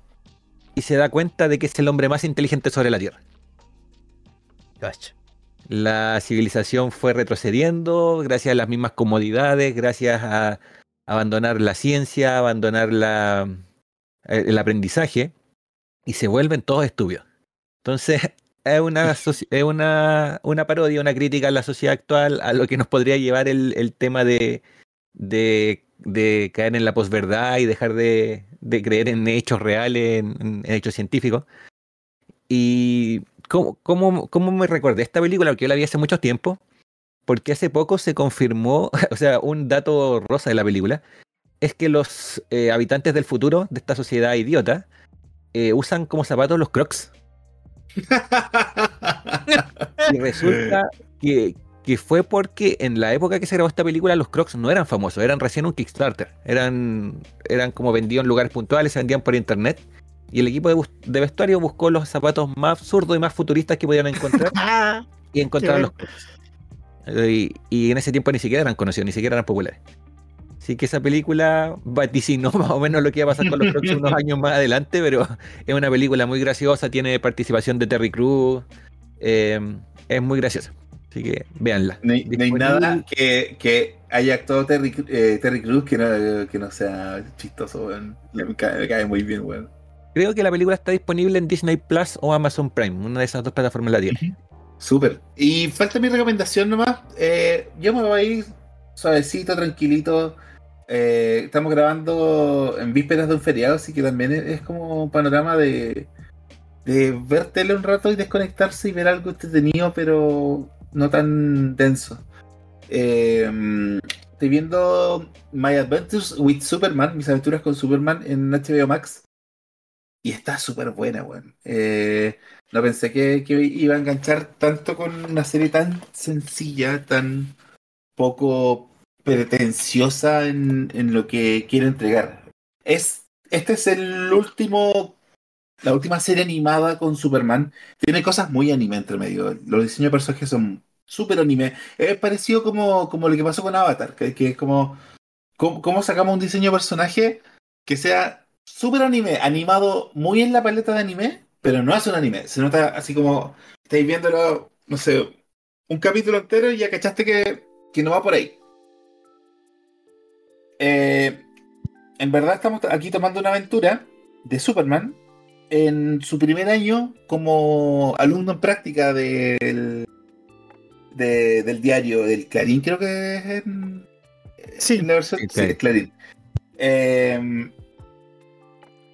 y se da cuenta de que es el hombre más inteligente sobre la Tierra. La civilización fue retrocediendo gracias a las mismas comodidades, gracias a abandonar la ciencia, abandonar la, eh, el aprendizaje y se vuelven todos estúpidos. Entonces es una, es una, una parodia, una crítica a la sociedad actual, a lo que nos podría llevar el, el tema de, de, de caer en la posverdad y dejar de, de creer en hechos reales, en, en hechos científicos. Y ¿cómo, cómo, cómo me recordé esta película? Porque yo la vi hace mucho tiempo. Porque hace poco se confirmó, o sea, un dato rosa de la película, es que los eh, habitantes del futuro de esta sociedad idiota eh, usan como zapatos los crocs. Y resulta que, que fue porque en la época que se grabó esta película los crocs no eran famosos, eran recién un Kickstarter. Eran, eran como vendidos en lugares puntuales, se vendían por internet. Y el equipo de, vestuario buscó los zapatos más absurdos y más futuristas que podían encontrar Ah, y encontraron los crocs. Y, y en ese tiempo ni siquiera eran conocidos, ni siquiera eran populares. Así que esa película vaticinó más o menos lo que iba a pasar con los unos años más adelante, pero es una película muy graciosa, tiene participación de Terry Crews, eh, es muy graciosa. Así que véanla. No hay, no hay Disponible- nada que, que haya actuado Terry, eh, Terry Crews que no, que no sea chistoso, weón. Me cae, me cae muy bien, weón. Creo que la película está disponible en Disney Plus o Amazon Prime, una de esas dos plataformas la tiene. Súper. Y falta mi recomendación nomás. Eh, yo me voy a ir suavecito, tranquilito. Eh, estamos grabando en vísperas de un feriado, así que también es, como un panorama de, de ver tele un rato y desconectarse y ver algo entretenido, pero no tan denso. Eh, estoy viendo My Adventures with Superman, mis aventuras con Superman en HBO Max. Y está súper buena, weón. Eh, no pensé que, iba a enganchar tanto con una serie tan sencilla, tan poco pretenciosa en, en lo que quiere entregar. Es, este es el último, la última serie animada con Superman. Tiene cosas muy anime entre medio. Los diseños de personajes son súper anime. Es parecido como, como lo que pasó con Avatar, que, que es como, como, cómo sacamos un diseño de personaje que sea súper anime, animado muy en la paleta de anime, pero no es un anime. Se nota así como estáis viéndolo, no sé, un capítulo entero y ya cachaste que, que no va por ahí. Eh, en verdad estamos aquí tomando una aventura de Superman en su primer año como alumno en práctica del, de- del diario del Clarín, creo que es en, Sí. en la versión sí, Clarín. Eh,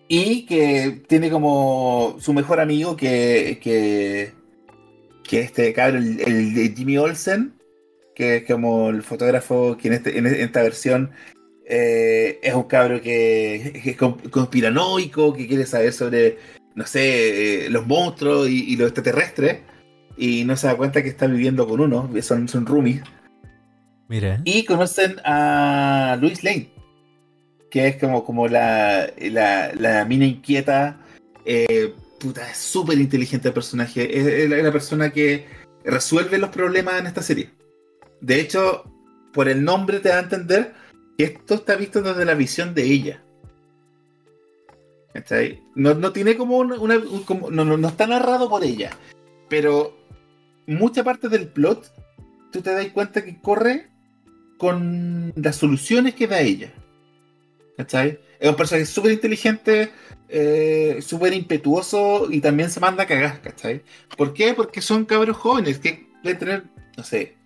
y que tiene como su mejor amigo que, que, que este cabrón, el, de Jimmy Olsen, que es como el fotógrafo que en, este- en esta versión eh, es un cabro que, que es con- conspiranoico, que quiere saber sobre, no sé, eh, los monstruos y, y los extraterrestres, y no se da cuenta que está viviendo con uno, son, son roomies. Mira. Y conocen a Luis Lane, que es como, como la, la, mina inquieta. eh, puta, es súper inteligente el personaje. Es, la, persona que resuelve los problemas en esta serie. De hecho, por el nombre te da a entender que esto está visto desde la visión de ella. ¿Cachai? No, no tiene como una. una- un- como- no, no, no está narrado por ella. Pero mucha parte del plot, tú te das cuenta que corre con las soluciones que da ella. ¿Cachai? Es un personaje súper inteligente, eh, súper impetuoso y también se manda a cagar, ¿cachai? ¿Por qué? Porque son cabros jóvenes que deben tener, no sé,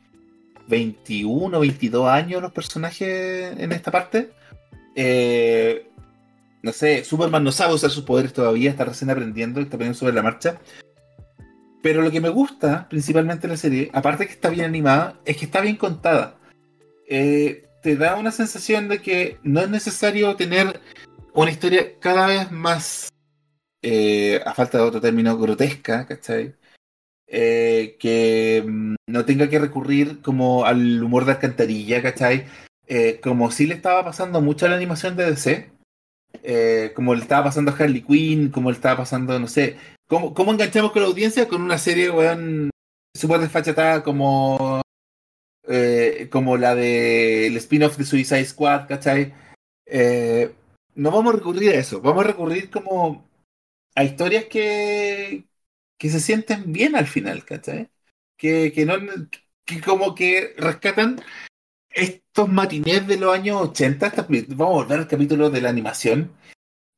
21, 22 años los personajes en esta parte. Eh, no sé, Superman no sabe usar sus poderes todavía, está recién aprendiendo, está aprendiendo sobre la marcha. Pero lo que me gusta principalmente de la serie, aparte de que está bien animada, es que está bien contada. Eh, te da una sensación de que no es necesario tener una historia cada vez más, eh, a falta de otro término, grotesca, ¿cachai? Eh, que mm, no tenga que recurrir como al humor de alcantarilla, ¿cachai? Eh, como si le estaba pasando mucho a la animación de DC, eh, como le estaba pasando a Harley Quinn, como le estaba pasando, no sé, ¿cómo, cómo enganchamos con la audiencia con una serie, weón, súper desfachatada como, eh, como la de el spin-off de Suicide Squad, ¿cachai? Eh, no vamos a recurrir a eso, vamos a recurrir como a historias que, que se sienten bien al final, ¿cachai? Que, que no que como que rescatan estos matinés de los años 80, esta- vamos a volver al capítulo de la animación,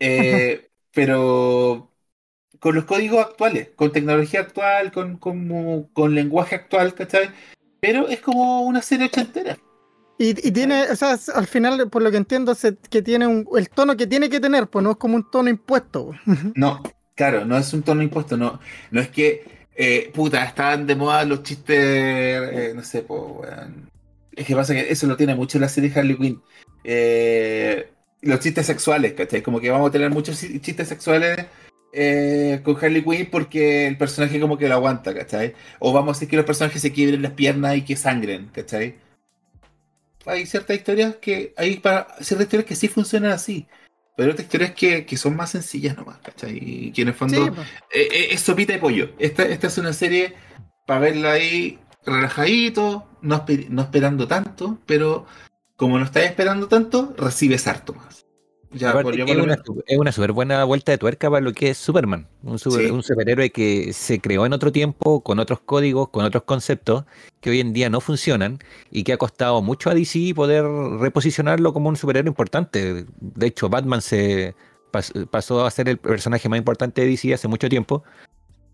eh, pero con los códigos actuales, con tecnología actual, con, como- con lenguaje actual, ¿cachai? Pero es como una serie ochentera. Y, y tiene, o sea, al final, por lo que entiendo, se- que tiene un- el tono que tiene que tener, pues no es como un tono impuesto. pues. No, claro, no es un tono impuesto, no, no es que, eh, puta, están de moda los chistes, eh, no sé, pues, weón. Es que pasa que eso lo tiene mucho la serie Harley Quinn. Eh, los chistes sexuales, ¿cachai? Como que vamos a tener muchos chi- chistes sexuales eh, con Harley Quinn porque el personaje como que lo aguanta, ¿cachai? O vamos a hacer que los personajes se quiebren las piernas y que sangren, ¿cachai? Hay ciertas historias que, hay para ciertas historias que sí funcionan así. Pero otras historias que, que son más sencillas nomás, ¿cachai? Y que en el fondo Sí, pues. eh, eh, es sopita de pollo. Esta, esta es una serie para verla ahí relajadito, no, esper- no esperando tanto, pero como no estás esperando tanto, recibes harto más. Ya, Aparte que es, una, es una súper buena vuelta de tuerca para lo que es Superman. Un, super- Sí. un superhéroe que se creó en otro tiempo, con otros códigos, con otros conceptos, que hoy en día no funcionan y que ha costado mucho a DC poder reposicionarlo como un superhéroe importante. De hecho, Batman se pas- pasó a ser el personaje más importante de DC hace mucho tiempo.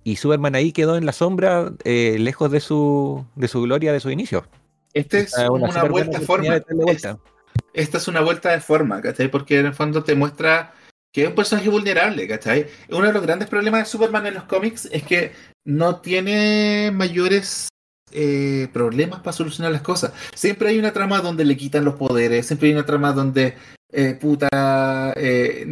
Y Superman ahí quedó en la sombra, eh, lejos de su, de su gloria, de su inicio. Este es Esta es una, superbuena vuelta forma. vuelta. Es- esta es una vuelta de forma, ¿cachai? Porque en el fondo te muestra que es un personaje vulnerable, ¿cachai? Uno de los grandes problemas de Superman en los cómics es que no tiene mayores eh, problemas para solucionar las cosas. Siempre hay una trama donde le quitan los poderes, siempre hay una trama donde, eh, puta, eh,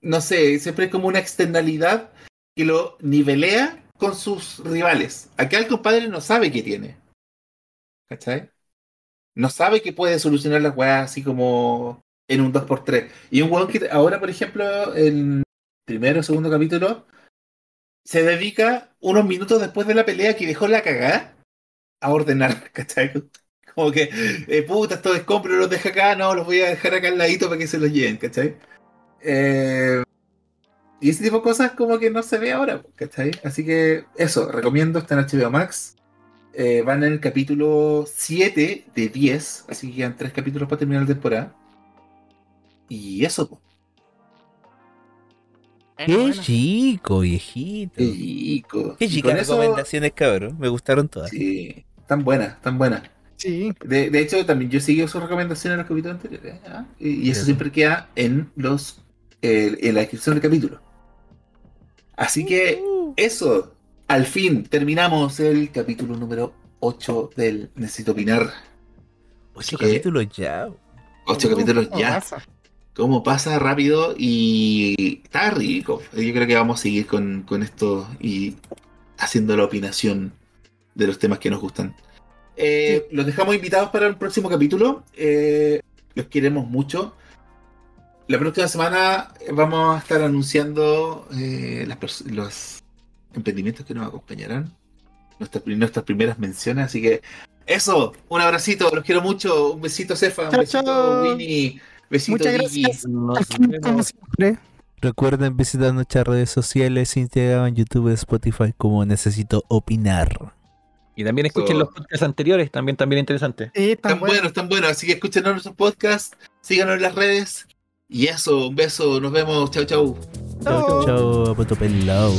no sé, siempre hay como una externalidad que lo nivelea con sus rivales. Acá el compadre no sabe qué tiene. ¿Cachai? No sabe que puede solucionar las weas así como en un 2x3. Y un weón que ahora, por ejemplo, el primero o segundo capítulo, se dedica unos minutos después de la pelea que dejó la cagada a ordenar, ¿cachai? Como que, eh, puta, estos escombros los deja acá, no, los voy a dejar acá al ladito para que se los lleven, ¿cachai? Eh, y ese tipo de cosas como que no se ve ahora, ¿cachai? Así que eso, recomiendo, está en HBO Max. Eh, van en el capítulo 7 de 10, así que quedan 3 capítulos para terminar la temporada. Y eso, po. Qué bueno. chico, viejito. Qué rico. Qué chicas con eso- recomendaciones, cabrón. Me gustaron todas. Sí. tan buenas, tan buenas. Sí, De, de hecho, también yo sigo sus recomendaciones en los capítulos anteriores. ¿ah? Y, y eso Sí. siempre queda en los eh, en la descripción del capítulo. Así que eso, al fin terminamos el capítulo número 8 del Necesito Opinar. Ocho que- capítulos ya. 8 capítulos ¿cómo ya. pasa? Cómo pasa rápido y está rico. Yo creo que vamos a seguir con, con esto y haciendo la opinación de los temas que nos gustan. Eh, Los dejamos invitados para el próximo capítulo. Eh, los queremos mucho. La próxima semana vamos a estar anunciando eh, las los emprendimientos que nos acompañarán. Nuestras, nuestras primeras menciones. Así que eso, un abracito, los quiero mucho. Un besito, Cefa. Un Chao, besito, chao. Winnie. Besito, Muchas gracias. Nos como siempre. Recuerden visitar nuestras redes sociales, Instagram, YouTube, Spotify como Necesito Opinar. Y también escuchen So- los podcasts anteriores, también también interesantes. Tan Están bueno. buenos, están buenos. Así que escuchen nuestros podcasts, síganos en las redes. Y eso, un beso, nos vemos. Chau, chau. Chao. Chao, poto pelado.